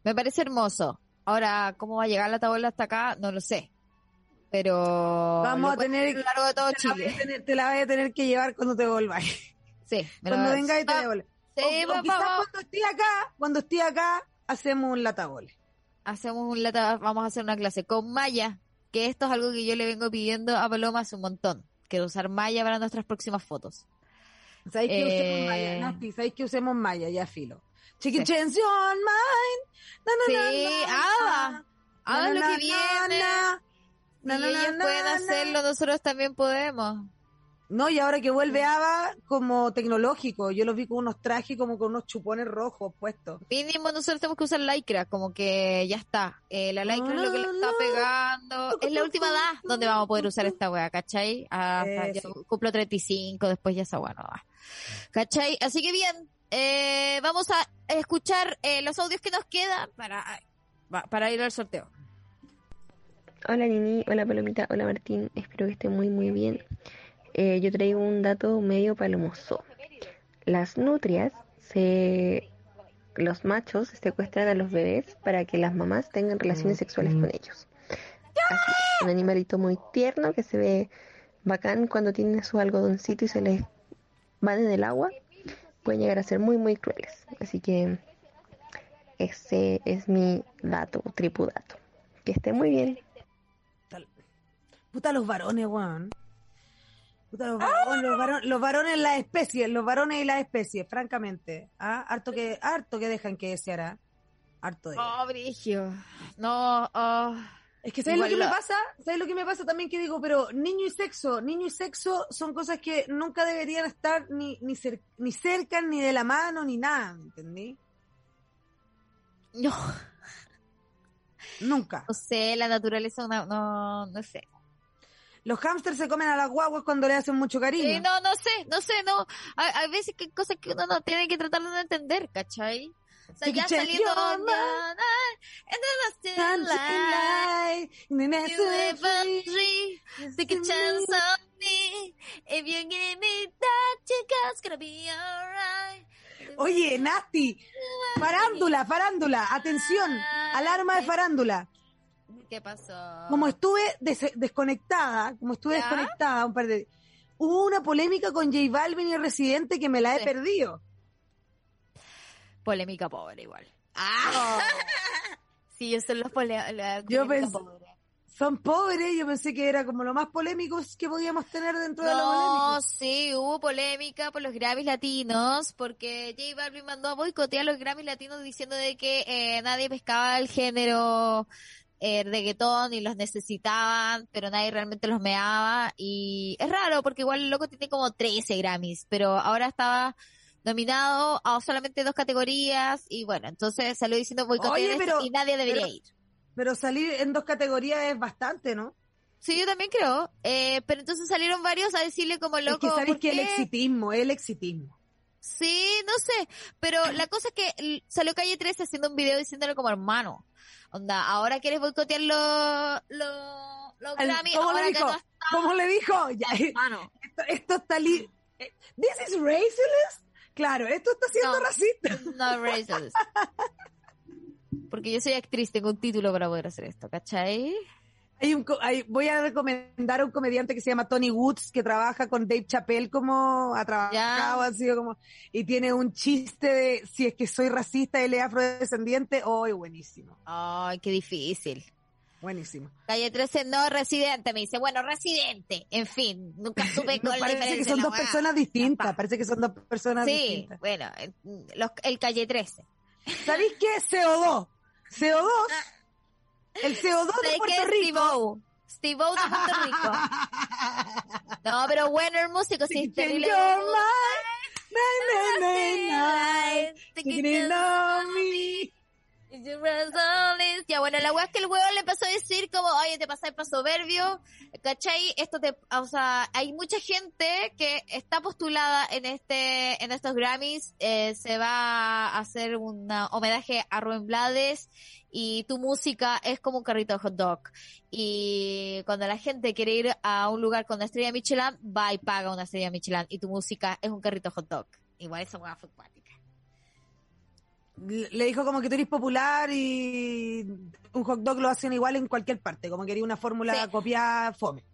Me parece hermoso. Ahora, ¿cómo va a llegar la tabla hasta acá? No lo sé. Pero Vamos a tener- a lo largo de todo Te la, Chile. tener, te la voy a tener que llevar cuando te volváis. Sí, me Cuando vengáis y te sí, O- quizás cuando esté acá, cuando esté acá, hacemos un latabole. Hacemos un lata, vamos a hacer una clase con Maya, que esto es algo que yo le vengo pidiendo a Paloma hace un montón. Quiero usar Maya para nuestras próximas fotos. ¿Sabéis que Eh, usemos Maya? Nasti? ¿Sabéis que usemos? Ya filo. Chicken Sí. chance on mine. Na, na, Sí, na, na, haga. na. Hagan Na, lo que viene. na. Na, na, ellos pueden hacerlo, nosotros también podemos. No, y ahora que vuelve Ava como tecnológico, yo los vi con unos trajes como con unos chupones rojos puestos. Mínimo nosotros tenemos que usar lycra, como que ya está. Eh, la lycra es lo que le está pegando. Es la última edad donde vamos a poder usar esta wea, ¿cachai? Hasta yo sí. cumplo 35, después ya esa wea no va. ¿Cachai? Así que bien, eh, vamos a escuchar eh, los audios que nos quedan para, pa- para ir al sorteo. Hola Nini, hola Palomita, hola Martín, espero que estén muy muy bien. Eh, yo traigo un dato medio palomoso. Las nutrias, se... los machos secuestran a los bebés para que las mamás tengan relaciones sexuales con ellos. Así, un animalito muy tierno que se ve bacán cuando tiene su algodoncito y se les van en el agua. Pueden llegar a ser muy muy crueles. Así que ese es mi dato, tripudato. Que esté muy bien. Puta los varones, weón. Puta los varones, los varones, los varones las especies, los varones y las especies, francamente. ¿ah? Harto que, harto que dejan que desear, Harto de. Oh, Brigio. No, oh. Es que ¿sabes lo que me pasa? ¿Sabes lo que me pasa también que digo? Pero niño y sexo, niño y sexo son cosas que nunca deberían estar ni, ni, cer- ni cerca, ni de la mano, ni nada, ¿entendí? No, Nunca. no sé, la naturaleza, no, no, no sé. Los hámsters se comen a las guaguas cuando le hacen mucho cariño. Sí, no, no sé, no sé, no. Hay, veces que hay cosas que uno no tiene que tratar de entender, ¿cachai? O sea, ya saliendo. Oye, Nasti, farándula, farándula, atención, alarma de farándula. ¿Qué pasó? Como estuve des- desconectada, como estuve ¿Ya? desconectada un par de hubo una polémica con J Balvin y Residente que me la he Sí. perdido. Polémica pobre igual. ¡Ah! sí, ellos son los la Yo polémica pens- pobre. Son pobres, yo pensé que era como lo más polémico que podíamos tener dentro de lo polémico. No, sí, hubo polémica por los Grammys latinos, porque J Balvin mandó a boicotear los Grammys latinos diciendo de que eh, nadie pescaba el género eh, reggaetón y los necesitaban, pero nadie realmente los meaba. Y es raro, porque igual el loco tiene como 13 Grammys, pero ahora estaba nominado a solamente dos categorías y bueno, entonces salió diciendo boicotear y nadie debería pero- ir. Pero salir en dos categorías es bastante, ¿no? Sí, yo también creo. Eh, pero entonces salieron varios a decirle como Es loco. que sabéis ¿por que el exitismo, el exitismo. Sí, no sé, pero la cosa es que salió Calle 13 haciendo un video diciéndole como hermano. Onda, ahora quieres boicotear los los Al- Grammy, ¿Cómo ahora le que dijo? no está ¿Cómo le dijo? Ya, hermano. esto, esto está li eh, This is racist. Claro, esto está siendo No. racista. No racist. Porque yo soy actriz, tengo un título para poder hacer esto, ¿cachai? Hay un, hay- voy a recomendar a un comediante que se llama Tony Woods, que trabaja con Dave Chappelle como ha trabajado, ha sido como, y tiene un chiste de si es que soy racista, él es afrodescendiente, hoy buenísimo, Ay, qué difícil. buenísimo. Calle 13 no residente, me dice, bueno, residente. En fin, nunca supe No, parece que son dos personas distintas, parece que son dos personas Sí, distintas. bueno, el, los- el Calle 13. ¿Sabéis qué? CO2. CO2. El CO2 de ¿Sabes Puerto? Rico. Steve-O. Steve-O de Puerto Rico. No, pero el músico sí es terrible. Ya, bueno, la weá es que el weón le empezó a decir como, oye, te pasáis para soberbio, ¿cachai? Esto te, o sea, hay mucha gente que está postulada en este, en estos Grammys, eh, se va a hacer un homenaje a Rubén Blades y tu música es como un carrito de hot dog. Y cuando la gente quiere ir a un lugar con una estrella Michelin, va y paga una estrella Michelin y tu música es un carrito de hot dog. Igual esa weá fue cuática. Le dijo como que tú eres popular y un hot dog lo hacen igual en cualquier parte, como quería una fórmula Sí. copiada fome.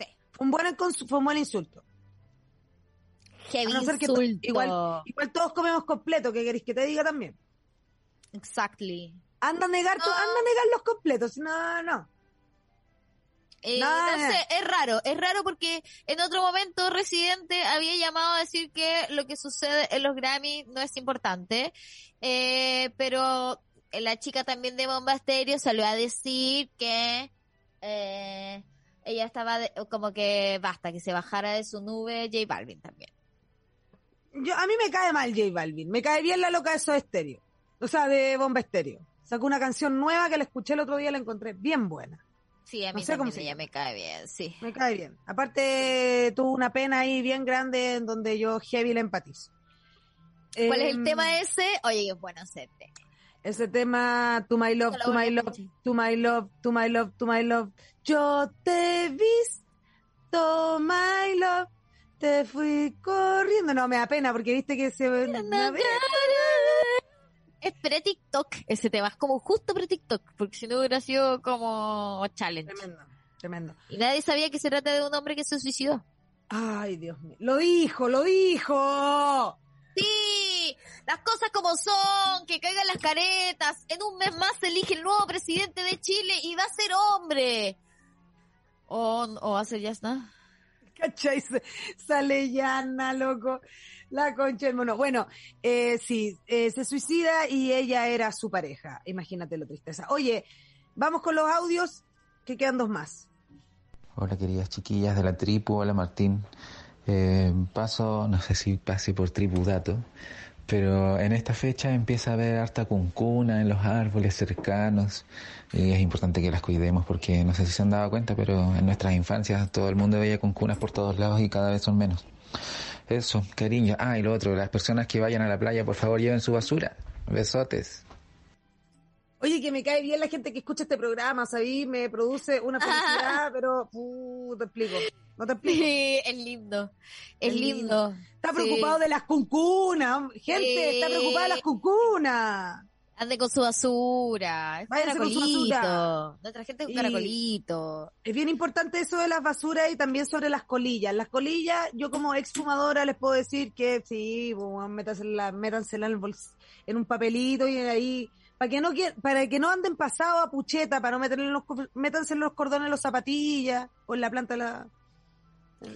Sí. Fue un buen, fue un buen insulto. Heavy A no ser que insulto. igual, igual todos comemos completo, ¿qué queréis que te diga también? Exactly. Anda a negar, No. anda a negar los completos, no, no. Eh, no sé, es raro, es raro porque en otro momento Residente había llamado a decir que lo que sucede en los Grammy no es importante, eh, pero la chica también de Bomba Estéreo salió a decir que eh, ella estaba de- como que basta, que se bajara de su nube J Balvin también. Yo, a mí me cae mal J Balvin, me cae bien la loca de Soda o sea, de Bomba Estéreo. Sacó una canción nueva que la escuché el otro día, la encontré bien buena. Sí, a No mí sé también se ella me cae bien, sí. Me cae bien. Aparte, tuvo una pena ahí bien grande en donde yo heavy la empatizo. ¿Cuál es Em, el tema ese? Oye, es bueno tema. Ese tema, To My Love, No lo To My Love. To My Love, To My Love, To My Love. Yo te he visto, My Love. Te fui corriendo. No, me da pena porque viste que se... Es pre-TikTok ese tema, es como justo pre-TikTok, porque si no hubiera sido como challenge. Tremendo, tremendo. Y nadie sabía que se trata de un hombre que se suicidó. Ay, Dios mío. Lo dijo, lo dijo. Sí, las cosas como son, que caigan las caretas. En un mes más se elige el nuevo presidente de Chile y va a ser hombre. O, o va a ser ya está. ¿Cachai? Sale llana, loco. La concha del mono. Bueno, eh, sí, eh, se suicida y ella era su pareja. Imagínate lo tristeza. Oye, vamos con los audios, que quedan dos más. Hola queridas chiquillas de la tribu, hola Martín. Eh, paso, no sé si pase por tribu dato, pero en esta fecha empieza a haber harta cuncuna en los árboles cercanos y es importante que las cuidemos porque no sé si se han dado cuenta, pero en nuestras infancias todo el mundo veía cuncunas por todos lados y cada vez son menos. Eso, cariño. Ah, y lo otro, las personas que vayan a la playa, por favor lleven su basura. Besotes. Oye, que me cae bien la gente que escucha este programa, ¿sabí? Me produce una felicidad, pero uh, te explico. No te explico. Sí, es lindo. Es, Es lindo. Está Sí. preocupado de las cuncunas. Gente, está preocupada de las cuncunas. Ande con su basura. Es Váyanse con su basura. Nuestra gente es un Y- caracolito. Es bien importante eso de las basuras y también sobre las colillas. Las colillas, yo como exfumadora les puedo decir que sí, bueno, métansela, métansela en, el bols- en un papelito y ahí, para que no para que no anden pasado a pucheta, para no meterle en los, métanse en los cordones en las zapatillas o en la planta de la,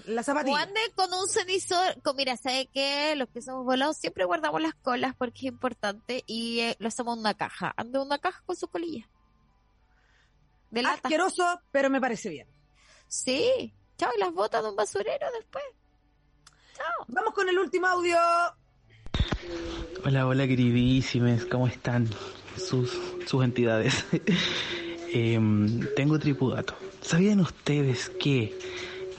la O zapatilla. ande con un cenisor. Con, mira, ¿sabe qué? Los que somos volados siempre guardamos las colas porque es importante y eh, lo hacemos en una caja. Ande en una caja con su colilla. De lata. Asqueroso, pero me parece bien. Sí. Chao, y las botas de un basurero después. Chao. Vamos con el último audio. Hola, hola queridísimes, ¿cómo están sus, sus entidades? Em, tengo tripudato. ¿Sabían ustedes que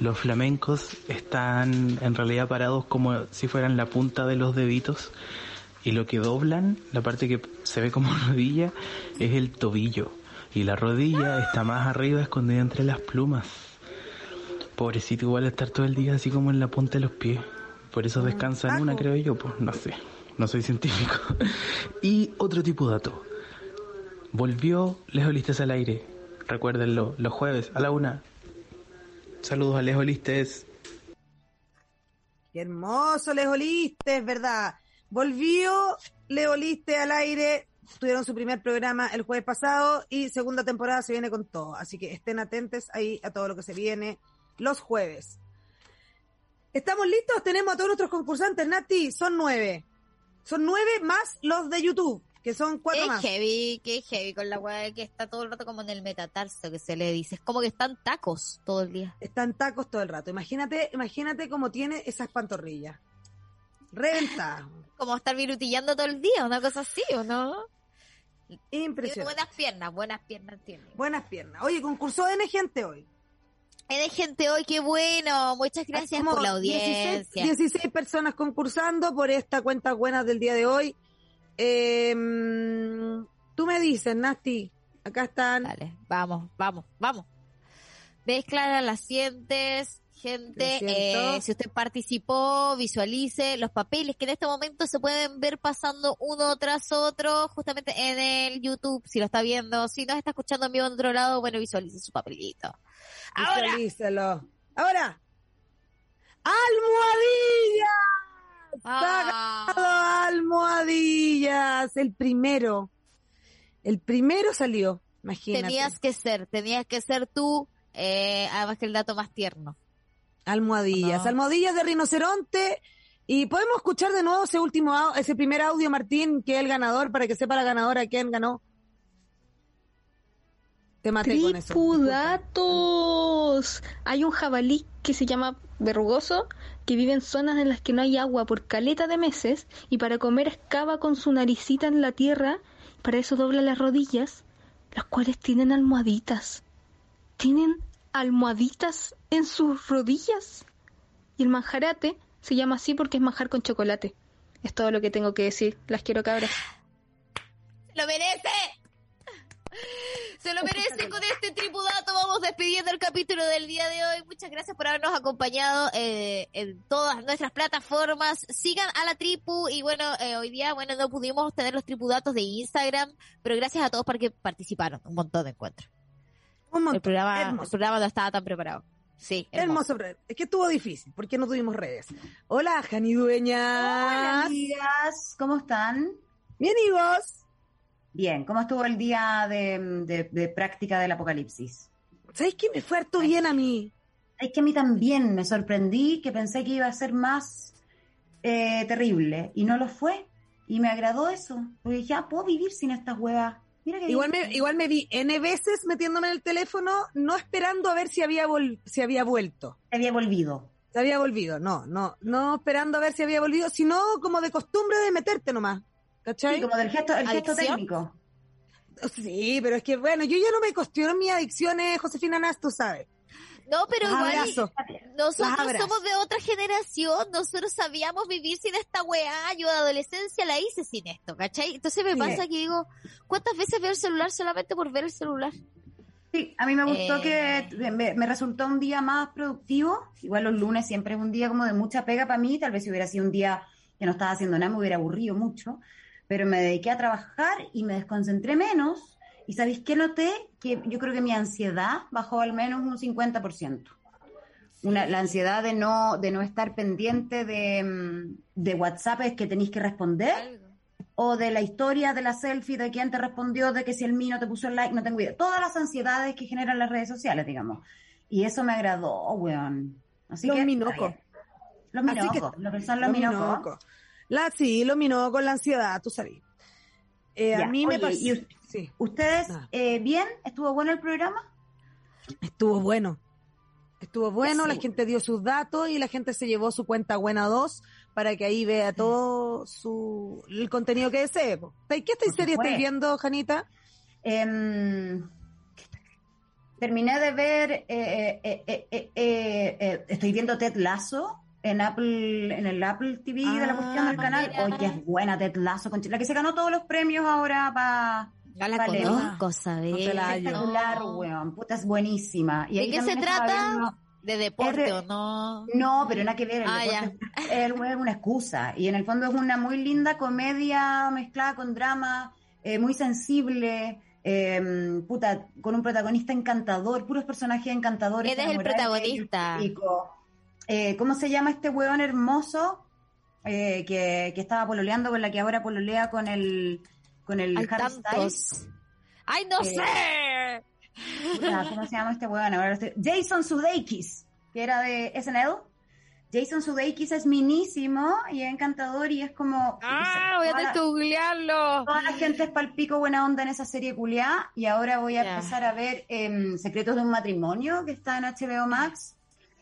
los flamencos están en realidad parados como si fueran la punta de los deditos? Y lo que doblan, la parte que se ve como rodilla, es el tobillo. Y la rodilla está más arriba, escondida entre las plumas. Pobrecito, igual estar todo el día así como en la punta de los pies. Por eso descansan una, creo yo, pues no sé. No soy científico. y otro tipo de dato. Volvió Lejos Listes al aire. Recuérdenlo, los jueves a la una. Saludos a Lejos Listes. Qué hermoso, Leoliste, es verdad. Volvió Leoliste al aire. Tuvieron su primer programa el jueves pasado y segunda temporada se viene con todo. Así que estén atentos ahí a todo lo que se viene los jueves. ¿Estamos listos? Tenemos a todos nuestros concursantes, Nati. Son nueve. Son nueve más los de YouTube, que son cuatro Qué más. heavy, qué heavy con la weá que está todo el rato como en el metatarso que se le dice. Es como que están tacos todo el día. Están tacos todo el rato. Imagínate, imagínate cómo tiene esas pantorrillas. Reventadas. Como estar virutillando todo el día, una cosa así, ¿o no? Impresionante. buenas piernas, buenas piernas tiene. Buenas piernas. Oye, concursó N gente hoy. Hay gente hoy, qué bueno. Muchas gracias por la 16 audiencia. 16 personas concursando por esta cuenta buena del día de hoy. Eh, tú me dices, Nasti, acá están. Dale, vamos, vamos, vamos. ¿Ves clara las sientes? Gente, eh, si usted participó, visualice los papeles que en este momento se pueden ver pasando uno tras otro, justamente en el YouTube, si lo está viendo. Si nos está escuchando en vivo en otro lado, bueno, visualice su papelito. Ahora, Visualízalo. Ahora. ¡Almohadillas! Ah. ¡Sacado almohadillas! El primero. El primero salió. Imagínate. tenías que ser, tenías que ser tú, eh, además que el dato más tierno. Almohadillas. No. Almohadillas de rinoceronte. Y podemos escuchar de nuevo ese último, ese primer audio, Martín, que es el ganador, para que sepa la ganadora quién ganó. Te maté con eso. Hay un jabalí que se llama verrugoso que vive en zonas en las que no hay agua por caleta de meses y para comer excava con su naricita en la tierra. Para eso dobla las rodillas, las cuales tienen almohaditas. Tienen almohaditas en sus rodillas. Y el manjarate se llama así porque es manjar con chocolate. Es todo lo que tengo que decir. Las quiero cabras. ¡Lo merece! Se lo merece con este tripudato. Vamos despidiendo el capítulo del día de hoy. Muchas gracias por habernos acompañado eh, en todas nuestras plataformas. Sigan a la tripu y bueno, eh, hoy día, bueno, no pudimos tener los tripudatos de Instagram, pero gracias a todos porque participaron. Un montón de encuentros. Un montón. El programa, Hermoso. el programa no estaba tan preparado. Sí, hermoso. Hermoso. Es que estuvo difícil, porque no tuvimos redes. Hola, Jani Dueñas. Hola, amigas, ¿cómo están? Bien, ¿y vos? Bien, ¿cómo estuvo el día de, de- de práctica del apocalipsis? ¿Sabes qué? Me fue harto bien a mí. Es que a mí también me sorprendí que pensé que iba a ser más eh, terrible y no lo fue. Y me agradó eso, porque dije, ah, puedo vivir sin estas huevas. Mira que Igual me, igual me vi N veces metiéndome en el teléfono, no esperando a ver si había, vol- si había vuelto. había volvido. Se había volvido, no, no, no esperando a ver si había volvido, sino como de costumbre de meterte nomás. ¿Cachai? Sí, como del gesto, el gesto técnico. Sí, pero es que bueno, yo ya no me cuestiono mis adicciones, Josefina Nas, tú sabes. No, pero igual nosotros somos de otra generación, nosotros sabíamos vivir sin esta weá, yo de adolescencia la hice sin esto, ¿cachai? Entonces me Sí. pasa que digo, ¿cuántas veces veo el celular solamente por ver el celular? Sí, a mí me gustó Eh. que me, me resultó un día más productivo. Igual los lunes siempre es un día como de mucha pega para mí. Tal vez si hubiera sido un día que no estaba haciendo nada me hubiera aburrido mucho. Pero me dediqué a trabajar y me desconcentré menos. ¿Y sabéis qué noté? Que yo creo que mi ansiedad bajó al menos un 50%. Una, la ansiedad de no, de no estar pendiente de, mm, de WhatsApp es que tenéis que responder, o de la historia de la selfie, de quién te respondió, de que si el mío te puso el like, no tengo idea. Todas las ansiedades que generan las redes sociales, digamos. Y eso me agradó, weón. Así Los que, minocos. Los minocos, lo que son los Los minocos. La, sí, lo minocos, la ansiedad, tú sabes. Eh, a mí me pasó. ¿y us- Sí, ¿Ustedes Ah. eh, bien? ¿Estuvo bueno el programa? estuvo bueno. Estuvo bueno, la gente dio sus datos y la gente se llevó su cuenta buena 2 para que ahí vea todo su el contenido que desee. ¿Qué esta Por serie estáis viendo, Janita? Em, terminé de ver, eh, eh, estoy viendo Ted Lasso en Apple, en el Apple TV de la Ah, cuestión del canal. mira. Oye, es buena Ted Lasso, con- la que se ganó todos los premios ahora para Ya la Vale. conozco, ¿sabes? No te la hallo. espectacular, No. weón. Puta, es buenísima. Y ¿De qué se trata? ¿De deporte de- o no? No, pero nada que ver. El Ah, deporte es, es una excusa. Y en el fondo es una muy linda comedia mezclada con drama, eh, muy sensible. eh, puta, con un protagonista encantador, puros personajes encantadores. ¿Quién es el protagonista? Eh, ¿Cómo se llama este weón hermoso eh, que, que estaba pololeando con la que ahora pololea con el, con el Hay Harry. Styles? ¡Ay, no Eh, sé! Puta, ¿Cómo se llama este weón? Ahora estoy- Jason Sudeikis, que era de SNL. Jason Sudeikis es minísimo y es encantador y es como... ¡Ah! Voy a tener la- que googlearlo. Toda la gente es palpico buena onda en esa serie culiá y ahora voy a empezar a ver em, Secretos de un matrimonio que está en HBO Max.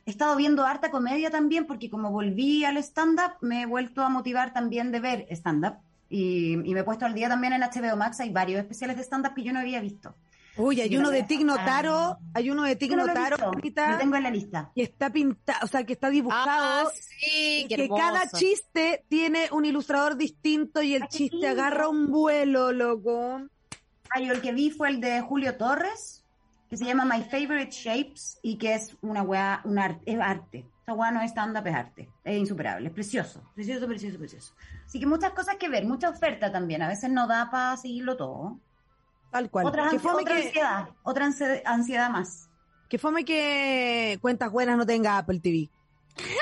He estado viendo harta comedia también porque como volví al stand-up me he vuelto a motivar también de ver stand-up y, y me he puesto al día también en HBO Max. Hay varios especiales de stand-up que yo no había visto. Uy, hay Sí, uno de veo. Tig Notaro, hay uno de Tig Yo no lo he Notaro, visto, Janita, lo tengo en la lista. que está pintado, o sea, que está dibujado. Ah, sí, qué que cada chiste tiene un ilustrador distinto y el Ay, chiste agarra un vuelo, loco. Yo el que vi fue el de Julio Torres, que se llama My Favorite Shapes y que es una weá, un arte, es arte. Esta weá no es stand-up, es arte. Es insuperable, es precioso. Precioso, precioso, precioso. Así que muchas cosas que ver, mucha oferta también. A veces no da para seguirlo todo. Tal cual. Otra, ansi- otra que, ansiedad, otra ansi- ansiedad más. que fome que cuentas buenas no tenga Apple TV.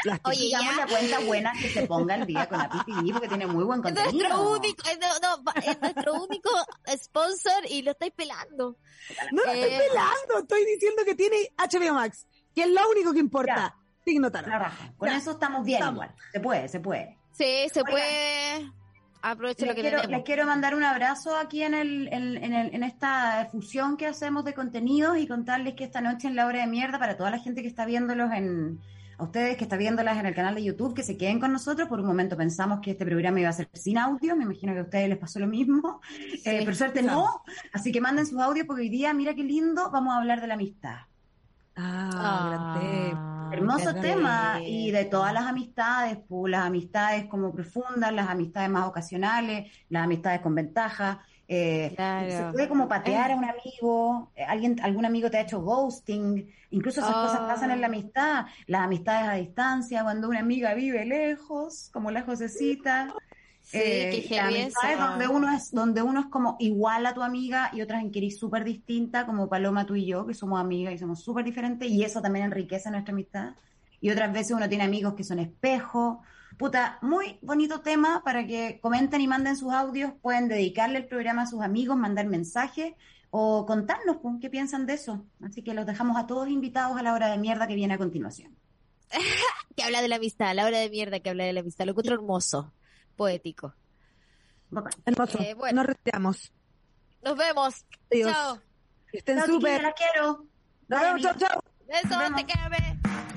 Lástima. Oye, Digamos ya. la cuenta buena que se ponga al día con Apple TV porque tiene muy buen Es contenido. nuestro único, es, no, es nuestro único sponsor y lo estáis pelando. No lo estoy Eh, pelando, estoy diciendo que tiene HBO Max, que es lo único que importa. La raja. Con Ya. eso estamos bien Estamos. igual. Se puede, se puede. Sí, se Oigan. puede. Aproveche lo Les que quiero, tenemos. les quiero mandar un abrazo aquí en, el, en, en el- en esta fusión que hacemos de contenidos y contarles que esta noche en la hora de mierda, para toda la gente que está viéndolos en, a ustedes que está viéndolas en el canal de YouTube, que se queden con nosotros. Por un momento pensamos que este programa iba a ser sin audio, me imagino que a ustedes les pasó lo mismo, Eh, pero suerte no. Así que manden sus audios porque hoy día, mira qué lindo, vamos a hablar de la amistad. Ah, tema. Hermoso tema y de todas las amistades, pues, las amistades como profundas, las amistades más ocasionales, las amistades con ventaja. Eh, Claro. Se puede como patear a un amigo, eh, alguien, algún amigo te ha hecho ghosting, incluso esas cosas pasan en la amistad, las amistades a distancia, cuando una amiga vive lejos, como la Josecita. Sí, Eh, qué amistades donde uno es donde uno es como igual a tu amiga y otras en que eres súper distinta, como Paloma tú y yo, que somos amigas y somos súper diferentes, y eso también enriquece nuestra amistad. Y otras veces uno tiene amigos que son espejo. Puta, muy bonito tema para que comenten y manden sus audios. Pueden dedicarle el programa a sus amigos, mandar mensajes o contarnos pues, qué piensan de eso. Así que los dejamos a todos invitados a la hora de mierda que viene a continuación. Que habla de la amistad, la hora de mierda que habla de la amistad. Lo encuentro hermoso, poético. Hermoso. Eh, bueno. Nos retiramos. Nos vemos. Adiós. Chao. Que estén súper. quiero. Nos Bye, vemos. Chao, chao. Besos, te.